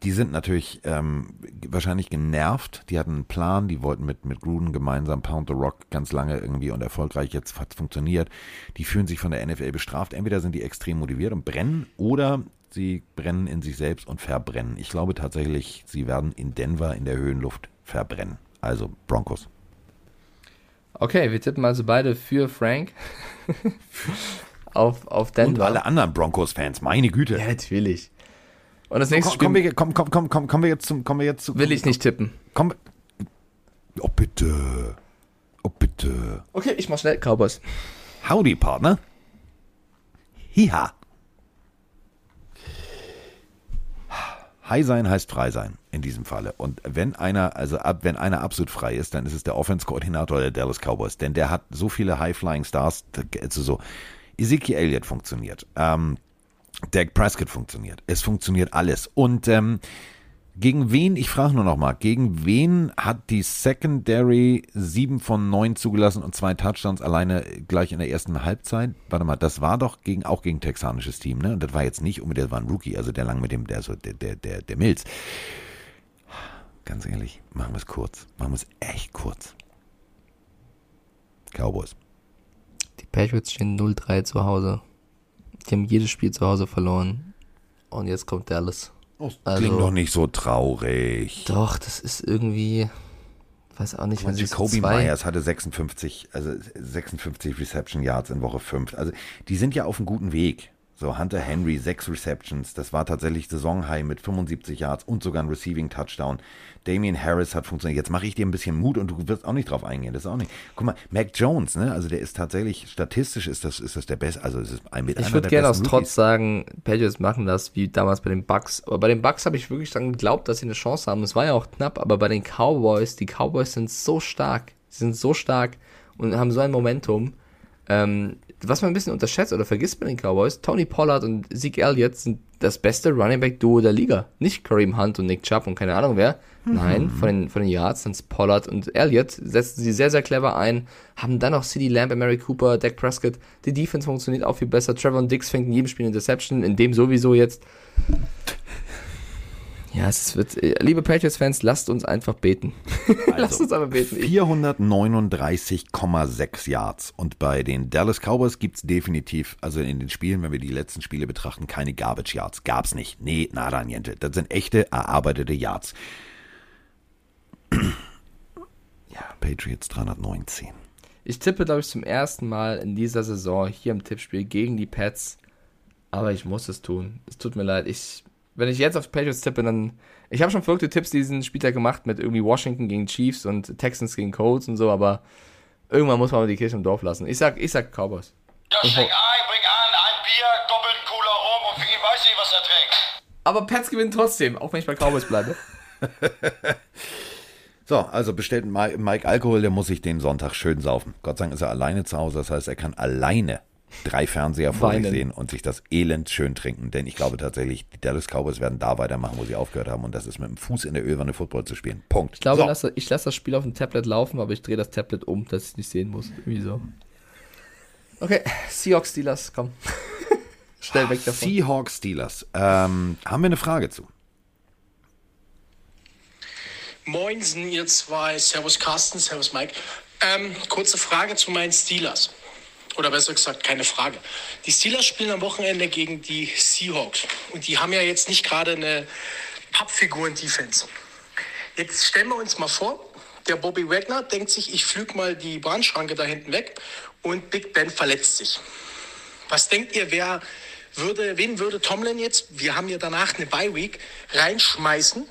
Die sind natürlich ähm, wahrscheinlich genervt. Die hatten einen Plan, die wollten mit, mit Gruden gemeinsam Pound the Rock ganz lange irgendwie und erfolgreich. Jetzt hat funktioniert. Die fühlen sich von der NFL bestraft. Entweder sind die extrem motiviert und brennen oder sie brennen in sich selbst und verbrennen. Ich glaube tatsächlich, sie werden in Denver in der Höhenluft verbrennen. Also Broncos. Okay, wir tippen also beide für Frank <laughs> auf, auf Denver. Und alle anderen Broncos-Fans, meine Güte. Ja, natürlich. Und das nächste komm, Spiel komm, komm, komm, komm, komm, kommen wir jetzt zum, kommen wir jetzt zu. will ich nicht tippen. Komm. Oh bitte. Oh bitte. Okay, ich mach schnell. Cowboys. Howdy, Partner. Hiha. High sein heißt frei sein in diesem Falle. Und wenn einer, also ab, wenn einer absolut frei ist, dann ist es der Offense-Koordinator der Dallas Cowboys, denn der hat so viele High-Flying Stars, also so. Ezekiel Elliott funktioniert, ähm, Dak Prescott funktioniert, es funktioniert alles. Und ähm, gegen wen, ich frage nur noch mal, gegen wen hat die Secondary 7 von 9 zugelassen und zwei Touchdowns alleine gleich in der ersten Halbzeit? Warte mal, das war doch gegen, auch gegen texanisches Team, ne? Und das war jetzt nicht unbedingt, das war ein Rookie, also der lang mit dem, der, so, der, der, der, der Mills. Ganz ehrlich, machen wir es kurz. Machen wir es echt kurz. Cowboys. Die Patriots stehen 0-3 zu Hause. Die haben jedes Spiel zu Hause verloren. Und jetzt kommt Dallas. Das Also- klingt doch nicht so traurig. Doch, das ist irgendwie. Weiß auch nicht, wenn sie zwei. Myers hatte 56, also 56 Reception Yards in Woche 5. Also die sind ja auf einem guten Weg. So Hunter Henry, sechs Receptions. Das war tatsächlich Saisonhigh mit 75 Yards und sogar ein Receiving Touchdown. Damian Harris hat funktioniert. Jetzt mache ich dir ein bisschen Mut und du wirst auch nicht drauf eingehen. Das ist auch nicht. Guck mal, Mac Jones, ne? Also der ist tatsächlich, statistisch ist das, ist das der beste, also es ist ein mit Ich würde gerne aus Trotz sagen, Patriots machen das wie damals bei den Bucks. Aber bei den Bucks habe ich wirklich dann geglaubt, dass sie eine Chance haben. Es war ja auch knapp, aber bei den Cowboys, die Cowboys sind so stark. Sie sind so stark und haben so ein Momentum. Ähm, was man ein bisschen unterschätzt oder vergisst bei den Cowboys, Tony Pollard und Zeke Elliott sind das beste Running Back Duo der Liga. Nicht Kareem Hunt und Nick Chubb und keine Ahnung wer. Nein, von den, von den Yards sind es Pollard und Elliott. Setzen sie sehr, sehr clever ein. Haben dann noch CD Lamb, Mary Cooper, Dak Prescott. Die Defense funktioniert auch viel besser. Trevor Dix fängt in jedem Spiel eine Interception, in dem sowieso jetzt. Ja, es wird, äh, liebe Patriots-Fans, lasst uns einfach beten. <laughs> lasst uns einfach beten. Ich, 439,6 Yards. Und bei den Dallas Cowboys gibt es definitiv, also in den Spielen, wenn wir die letzten Spiele betrachten, keine Garbage Yards. Gab's nicht. Nee, nada niente. Das sind echte, erarbeitete Yards. <clears throat> Ja, Patriots 319. ich tippe, glaube ich, zum ersten Mal in dieser Saison hier im Tippspiel gegen die Pets. Aber ich muss es tun. Es tut mir leid. Ich, wenn ich jetzt auf Patriots tippe, dann. Ich habe schon verrückte Tipps diesen Spieltag gemacht mit irgendwie Washington gegen Chiefs und Texans gegen Colts und so, aber irgendwann muss man mal die Kirche im Dorf lassen. Ich sag, ich sag Cowboys. Ja, schenk ein, bring an, ein Bier, doppelt cooler Rum und Vicky weiß nicht, was er trinkt. Aber Pets gewinnen trotzdem, auch wenn ich bei Cowboys bleibe. <laughs> So, also bestellt Mike, Mike Alkohol, der muss sich den Sonntag schön saufen. Gott sei Dank ist er alleine zu Hause, das heißt, er kann alleine drei Fernseher vor sich Weinen. sehen und sich das Elend schön trinken. Denn ich glaube tatsächlich, die Dallas Cowboys werden da weitermachen, wo sie aufgehört haben. Und das ist mit dem Fuß in der Ölwanne Football zu spielen. Punkt. Ich glaube, so. lasse, ich lasse das Spiel auf dem Tablet laufen, aber ich drehe das Tablet um, dass ich es nicht sehen muss. Irgendwie so. Okay, Seahawks Steelers, komm. <laughs> Schnell weg davon. Seahawks Steelers. Ähm, haben wir eine Frage zu? Moinsen, ihr zwei. Servus Carsten, Servus Mike. Ähm, kurze Frage zu meinen Steelers. Oder besser gesagt, keine Frage. Die Steelers spielen am Wochenende gegen die Seahawks. Und die haben ja jetzt nicht gerade eine Pappfiguren-Defense. Jetzt stellen wir uns mal vor, der Bobby Wagner denkt sich, ich flüge mal die Bahnschranke da hinten weg und Big Ben verletzt sich. Was denkt ihr, wer würde, wen würde Tomlin jetzt, wir haben ja danach eine Bye-Week, reinschmeißen?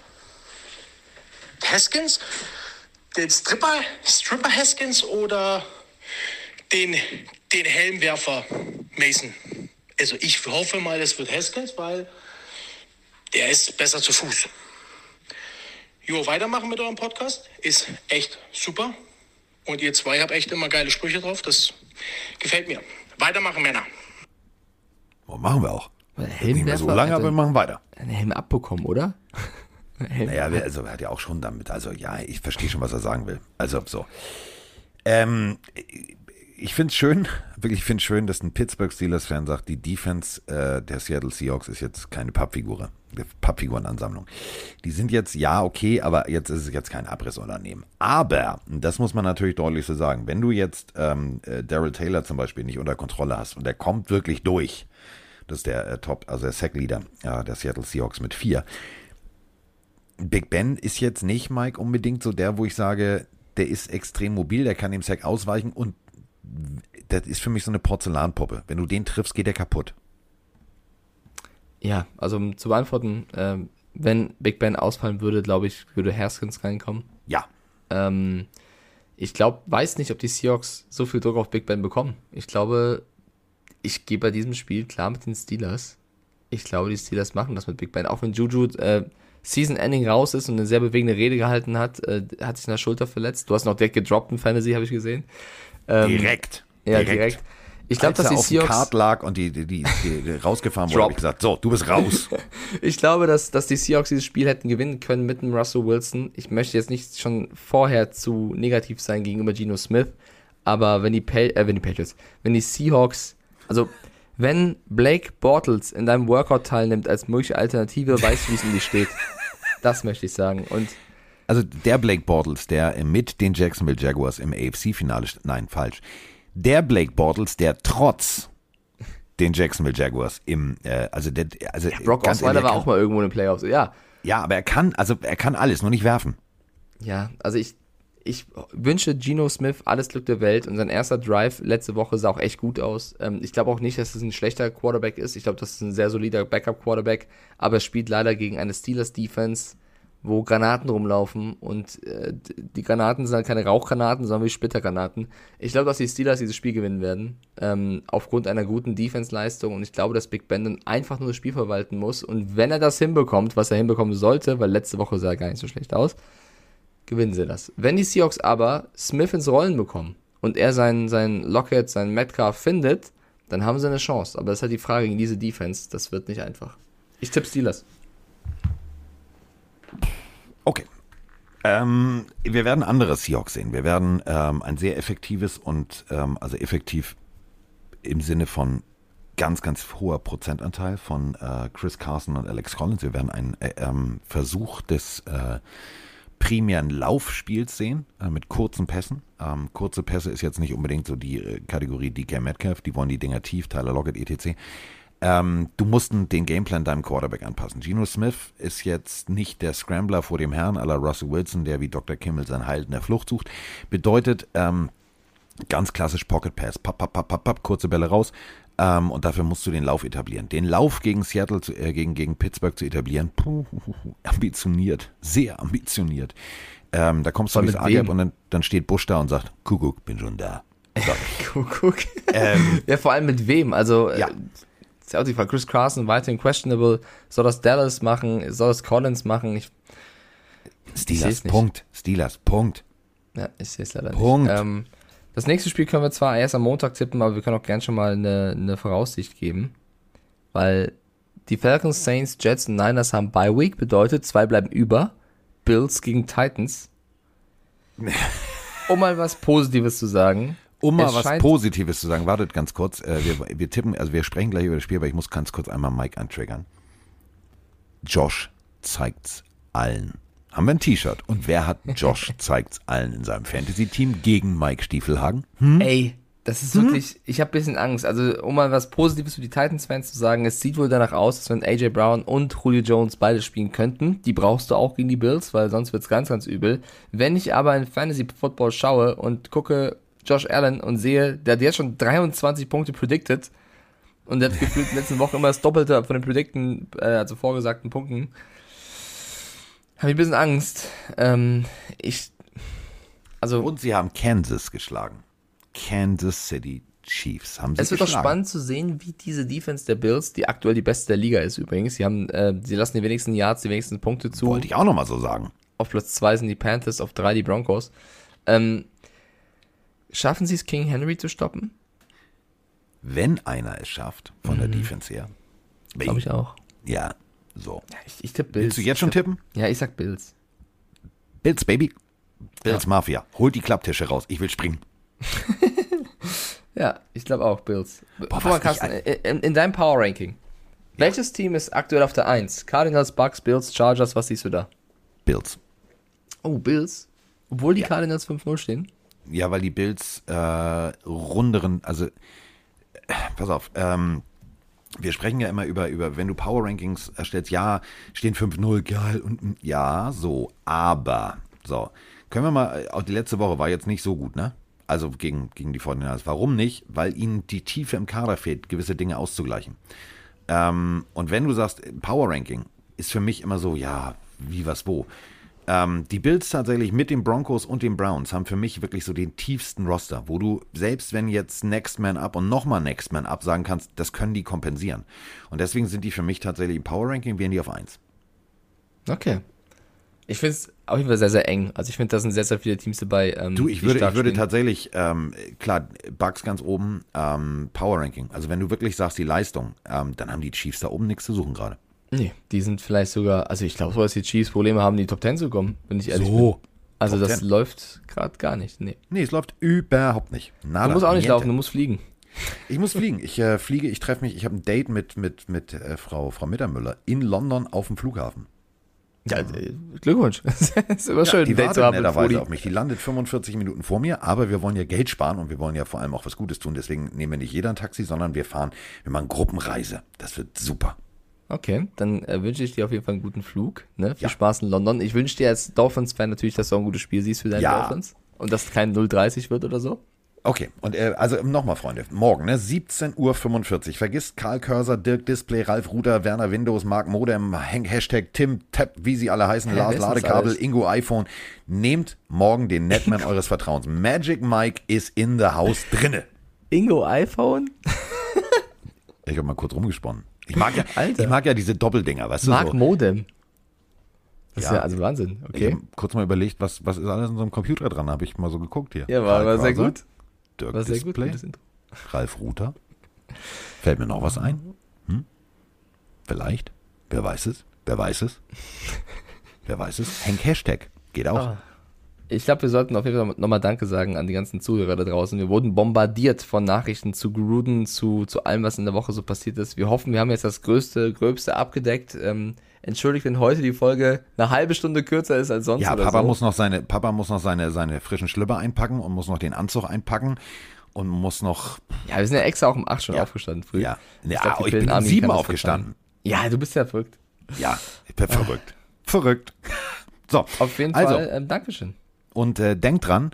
Haskins, den Stripper, Stripper Haskins oder den, den Helmwerfer Mason. Also ich hoffe mal, es wird Haskins, weil der ist besser zu Fuß. Jo, weitermachen mit eurem Podcast. Ist echt super. Und ihr zwei habt echt immer geile Sprüche drauf. Das gefällt mir. Weitermachen, Männer. Oh, machen wir auch. Nicht mehr Helmwerfer so lange, aber wir machen weiter. einen Helm abbekommen, oder? <laughs> Helm. Naja, wer- also er hat ja auch schon damit, also ja, ich verstehe schon, was er sagen will. Also so. Ähm, ich finde es schön, wirklich, ich finde es schön, dass ein Pittsburgh Steelers-Fan sagt, die Defense äh, der Seattle Seahawks ist jetzt keine Pappfigur, Pappfigurenansammlung. Die sind jetzt, ja, okay, aber jetzt ist es jetzt kein Abrissunternehmen. Aber, das muss man natürlich deutlich so sagen, wenn du jetzt ähm, äh, Daryl Taylor zum Beispiel nicht unter Kontrolle hast und der kommt wirklich durch, Das ist der äh, Top, also der Sack-Leader äh, der Seattle Seahawks mit vier. Big Ben ist jetzt nicht, Mike, unbedingt so der, wo ich sage, der ist extrem mobil, der kann dem Sack ausweichen und das ist für mich so eine Porzellanpuppe. Wenn du den triffst, geht der kaputt. Ja, also um zu beantworten, ähm, wenn Big Ben ausfallen würde, glaube ich, würde Haskins reinkommen. Ja. Ähm, ich glaube, weiß nicht, ob die Seahawks so viel Druck auf Big Ben bekommen. Ich glaube, ich gehe bei diesem Spiel klar mit den Steelers. Ich glaube, die Steelers machen das mit Big Ben. Auch wenn Juju äh, Season Ending raus ist und eine sehr bewegende Rede gehalten hat, äh, hat sich in der Schulter verletzt. Du hast noch direkt gedroppt in Fantasy, habe ich gesehen. Ähm, direkt. Ja, direkt. direkt. Ich glaube, dass die auf Seahawks Kart lag und die, die, die, die <laughs> rausgefahren wurde, habe ich gesagt, so, du bist raus. <laughs> ich glaube, dass, dass die Seahawks dieses Spiel hätten gewinnen können mit dem Russell Wilson. Ich möchte jetzt nicht schon vorher zu negativ sein gegenüber Geno Smith, aber wenn die, pa äh, wenn die Patriots, wenn die Seahawks, also wenn Blake Bortles in deinem Workout teilnimmt als mögliche Alternative, weißt du, wie es um die steht. Das möchte ich sagen. Und also der Blake Bortles, der mit den Jacksonville Jaguars im AFC-Finale, nein, falsch, der Blake Bortles, der trotz den Jacksonville Jaguars im, äh, also der, also ja, Brock Osweiler war auch mal irgendwo in den Playoffs, ja. Ja, aber er kann, also er kann alles, nur nicht werfen. Ja, also ich, ich wünsche Geno Smith alles Glück der Welt und sein erster Drive letzte Woche sah auch echt gut aus. Ähm, ich glaube auch nicht, dass es ein schlechter Quarterback ist. Ich glaube, das ist ein sehr solider Backup-Quarterback, aber er spielt leider gegen eine Steelers-Defense, wo Granaten rumlaufen und äh, die Granaten sind halt keine Rauchgranaten, sondern wie Splittergranaten. Ich glaube, dass die Steelers dieses Spiel gewinnen werden, ähm, aufgrund einer guten Defense-Leistung und ich glaube, dass Big Ben dann einfach nur das Spiel verwalten muss und wenn er das hinbekommt, was er hinbekommen sollte, weil letzte Woche sah er gar nicht so schlecht aus, gewinnen sie das. Wenn die Seahawks aber Smith ins Rollen bekommen und er seinen, seinen Lockett, seinen Metcalf findet, dann haben sie eine Chance. Aber das ist halt die Frage gegen diese Defense, das wird nicht einfach. Ich tippe Steelers. Okay. Ähm, wir werden andere Seahawks sehen. Wir werden ähm, ein sehr effektives und ähm, also effektiv im Sinne von ganz, ganz hoher Prozentanteil von äh, Chris Carson und Alex Collins. Wir werden einen äh, ähm, Versuch des äh, primären Laufspiels sehen, äh, mit kurzen Pässen. Ähm, kurze Pässe ist jetzt nicht unbedingt so die äh, Kategorie DK Metcalf, die wollen die Dinger tief, Tyler Lockett, etc. Ähm, du musst den Gameplan deinem Quarterback anpassen. Geno Smith ist jetzt nicht der Scrambler vor dem Herrn aller Russell Wilson, der wie Dr. Kimmel sein Heil in der Flucht sucht. Bedeutet, ähm, ganz klassisch Pocket Pass, papp, papp, papp, papp, papp, kurze Bälle raus. Ähm, und dafür musst du den Lauf etablieren. Den Lauf gegen Seattle, zu, äh, gegen, gegen Pittsburgh zu etablieren, puh, ambitioniert, sehr ambitioniert. Ähm, da kommst du ins Agab und dann, dann steht Bush da und sagt, Kuckuck, bin schon da. <laughs> Kuckuck. Ähm, ja, vor allem mit wem? Also, ja. Ist ja auch die Frage. Chris Carson weiterhin questionable. Soll das Dallas machen? Soll das Collins machen? Ich, Steelers, Punkt. Steelers, Punkt. Ja, ich sehe es leider Punkt. nicht. Ähm, das nächste Spiel können wir zwar erst am Montag tippen, aber wir können auch gern schon mal eine, eine Voraussicht geben. Weil die Falcons, Saints, Jets und Niners haben Bye Week, bedeutet, zwei bleiben über. Bills gegen Titans. <laughs> um mal was Positives zu sagen. Um mal was Positives zu sagen, wartet ganz kurz. Äh, wir, wir tippen, also wir sprechen gleich über das Spiel, aber ich muss ganz kurz einmal Mike antriggern. Josh zeigt's allen. Haben wir ein T-Shirt. Und wer hat <laughs> Josh zeigt's allen in seinem Fantasy-Team gegen Mike Stiefelhagen? Hm? Ey, das ist wirklich, ich habe bisschen Angst. Also, um mal was Positives für die Titans-Fans zu sagen, es sieht wohl danach aus, dass wenn AJ Brown und Julio Jones beide spielen könnten, die brauchst du auch gegen die Bills, weil sonst wird's ganz, ganz übel. Wenn ich aber in Fantasy-Football schaue und gucke, Josh Allen und sehe, der hat jetzt schon 23 Punkte predicted und der hat gefühlt in der letzten Woche immer das Doppelte von den predicten, äh, also vorgesagten Punkten. Habe ich ein bisschen Angst. Ähm, ich, also. Und sie haben Kansas geschlagen. Kansas City Chiefs haben sie Es wird geschlagen. auch spannend zu sehen, wie diese Defense der Bills, die aktuell die beste der Liga ist übrigens, sie haben, äh, sie lassen die wenigsten Yards, die wenigsten Punkte zu. Wollte ich auch nochmal so sagen. Auf Platz zwei sind die Panthers, auf drei die Broncos. Ähm, Schaffen sie es, King Henry zu stoppen? Wenn einer es schafft, von mhm. der Defense her. Glaube ich auch. Ja, so. Ja, ich, ich tippe Bills. Willst du jetzt schon tipp, tippen? Ja, ich sag Bills. Bills, Baby. Bills ja. Mafia. Holt die Klapptische raus. Ich will springen. <laughs> ja, ich glaube auch Bills. Boah, Guck mal, Carsten, in, in, deinem Power Ranking. Ja. Welches Team ist aktuell auf der 1? Cardinals, Bucks, Bills, Chargers, was siehst du da? Bills. Oh, Bills? Obwohl die ja. Cardinals 5-0 stehen? Ja, weil die Bills äh, runderen, also äh, pass auf, ähm, wir sprechen ja immer über, über, wenn du Power Rankings erstellst, ja, stehen 5-0, geil, und ja, so, aber, so, können wir mal, auch die letzte Woche war jetzt nicht so gut, ne? Also gegen, gegen die Fortinanders. Warum nicht? Weil ihnen die Tiefe im Kader fehlt, gewisse Dinge auszugleichen. Ähm, und wenn du sagst, Power Ranking ist für mich immer so, ja, wie, was, wo. Ähm, die Bills tatsächlich mit den Broncos und den Browns haben für mich wirklich so den tiefsten Roster, wo du selbst wenn jetzt Next Man Up und nochmal Next Man Up sagen kannst, das können die kompensieren. Und deswegen sind die für mich tatsächlich im Power Ranking, wären die auf 1. Okay. Ich finde es auf jeden Fall sehr, sehr eng. Also ich finde, da sind sehr, sehr viele Teams dabei. Ähm, Du, ich würde, ich würde tatsächlich, ähm, klar, Bugs ganz oben, ähm, Power Ranking. Also wenn du wirklich sagst, die Leistung, ähm, dann haben die Chiefs da oben nichts zu suchen gerade. Nee, die sind vielleicht sogar, also ich glaube so, dass die Chiefs Probleme haben, in die Top 10 zu kommen, wenn ich ehrlich So. bin. Also Top das 10. läuft gerade gar nicht. Nee. Nee, es läuft überhaupt nicht. Nada, Du musst auch nicht laufen, du musst fliegen. Ich muss fliegen. Ich äh, fliege, ich treffe mich, ich habe ein Date mit, mit, mit äh, Frau, Frau Mittermüller in London auf dem Flughafen. Ja, äh, Glückwunsch. <laughs> ist immer schön, die ein Date zu haben netterweise auf mich. Die landet 45 Minuten vor mir, aber wir wollen ja Geld sparen und wir wollen ja vor allem auch was Gutes tun. Deswegen nehmen wir nicht jeder ein Taxi, sondern wir fahren, wir machen Gruppenreise. Das wird super. Okay, dann äh, wünsche ich dir auf jeden Fall einen guten Flug. Ne? Viel Ja. Spaß in London. Ich wünsche dir als Dolphins-Fan natürlich, dass du auch ein gutes Spiel siehst für deine Ja. Dolphins. Und dass es kein 0-30 wird oder so. Okay, und äh, also nochmal, Freunde, morgen, ne, 17.45 Uhr. Vergisst Karl Körser, Dirk Display, Ralf Ruder, Werner Windows, Mark Modem, Hank, Hashtag Tim, Tap, wie sie alle heißen, Hä, Lars Ladekabel, alles? Ingo iPhone. Nehmt morgen den Netman <laughs> eures Vertrauens. Magic Mike ist in the house drinne. Ingo iPhone? Ich habe mal kurz rumgesponnen. Ich mag ja, Alter. ich mag ja diese Doppeldinger, weißt du Mark so. Modem. Das ist Ja. ja also Wahnsinn. Ich Okay. habe kurz mal überlegt, was, was ist alles in so einem Computer dran, habe ich mal so geguckt hier. Ja, war, war sehr gut. Dirk War sehr gut. Display, Intro. Ralf Ruther. Fällt mir noch was ein? Hm? Vielleicht? Wer weiß es? Wer weiß es? <laughs> Wer weiß es? Hank Hashtag. Geht auch. Ah. Ich glaube, wir sollten auf jeden Fall nochmal Danke sagen an die ganzen Zuhörer da draußen. Wir wurden bombardiert von Nachrichten zu Gruden, zu, zu allem, was in der Woche so passiert ist. Wir hoffen, wir haben jetzt das Größte, Gröbste abgedeckt. Ähm, entschuldigt, wenn heute die Folge eine halbe Stunde kürzer ist als sonst Ja, Papa so. muss noch seine, Papa muss noch seine, seine frischen Schlüpper einpacken und muss noch den Anzug einpacken und muss noch, ja, wir sind ja extra auch um 8 schon Ja. aufgestanden früh. ja, ja, glaub, die ich bin um sieben aufgestanden. Ja, du bist ja verrückt. Ja, ich bin verrückt. <laughs> Verrückt. <laughs> So, Auf jeden also, Fall, ähm, Dankeschön. Und äh, denkt dran,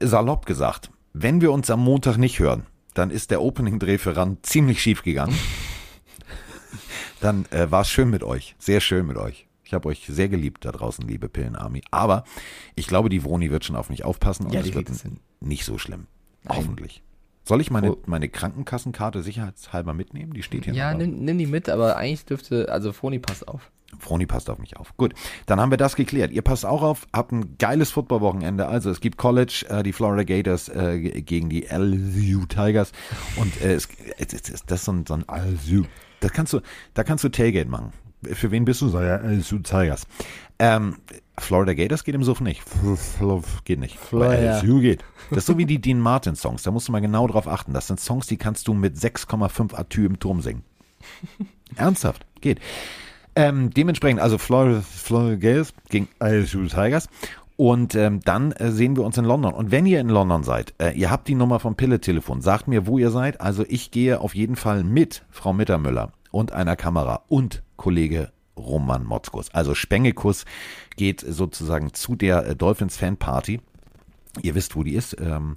salopp gesagt, wenn wir uns am Montag nicht hören, dann ist der Opening-Dreh für RAN ziemlich schief gegangen. <laughs> dann äh, war es schön mit euch, sehr schön mit euch. Ich habe euch sehr geliebt da draußen, liebe Pillenarmy. Aber ich glaube, die Vroni wird schon auf mich aufpassen und Ja, es wird hin. nicht so schlimm. Nein. Hoffentlich. Soll ich meine, Oh. meine Krankenkassenkarte sicherheitshalber mitnehmen? Die steht hier Ja, noch. nimm, nimm die mit, aber eigentlich dürfte, also Froni passt auf. Froni passt auf mich auf. Gut, dann haben wir das geklärt. Ihr passt auch auf, habt ein geiles Footballwochenende. Also es gibt College, äh, die Florida Gators äh, gegen die LSU Tigers und äh, es, es, es, es, das ist so ein, so ein LSU. Das kannst du, da kannst du Tailgate machen. Für wen bist du? Sag ja, LSU Tigers. Ähm, Florida Gators geht im Suff nicht. Geht nicht. Florida. LSU geht. Das ist so wie die Dean Martin Songs. Da musst du mal genau drauf achten. Das sind Songs, die kannst du mit 6,5 Atü im Turm singen. Ernsthaft, geht. Ähm, dementsprechend, also Florida, Florida Gators gegen LSU Tigers. Und ähm, dann äh, sehen wir uns in London. Und wenn ihr in London seid, äh, ihr habt die Nummer vom Pille-Telefon, sagt mir, wo ihr seid. Also ich gehe auf jeden Fall mit Frau Mittermüller und einer Kamera und Kollege Roman Motzkus. Also Spengekus geht sozusagen zu der äh, Dolphins Fan Party. Ihr wisst, wo die ist. Ähm,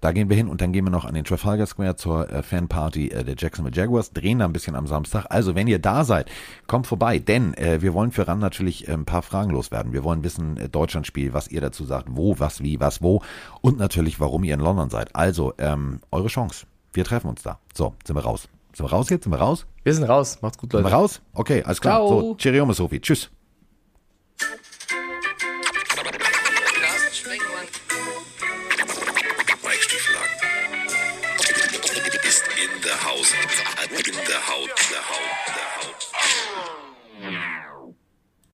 da gehen wir hin und dann gehen wir noch an den Trafalgar Square zur äh, Fanparty äh, der Jacksonville Jaguars, drehen da ein bisschen am Samstag. Also, wenn ihr da seid, kommt vorbei, denn äh, wir wollen für RAN natürlich äh, ein paar Fragen loswerden. Wir wollen wissen, äh, Deutschlandspiel, was ihr dazu sagt, wo, was, wie, was, wo und natürlich, warum ihr in London seid. Also, ähm, eure Chance. Wir treffen uns da. So, sind wir raus. Sind wir raus jetzt? Sind wir raus? Wir sind raus. Macht's gut, Sind Leute. wir raus? Okay, alles klar. Ciao. So, Cheerio, Sophie. Tschüss. Ist in der Haus.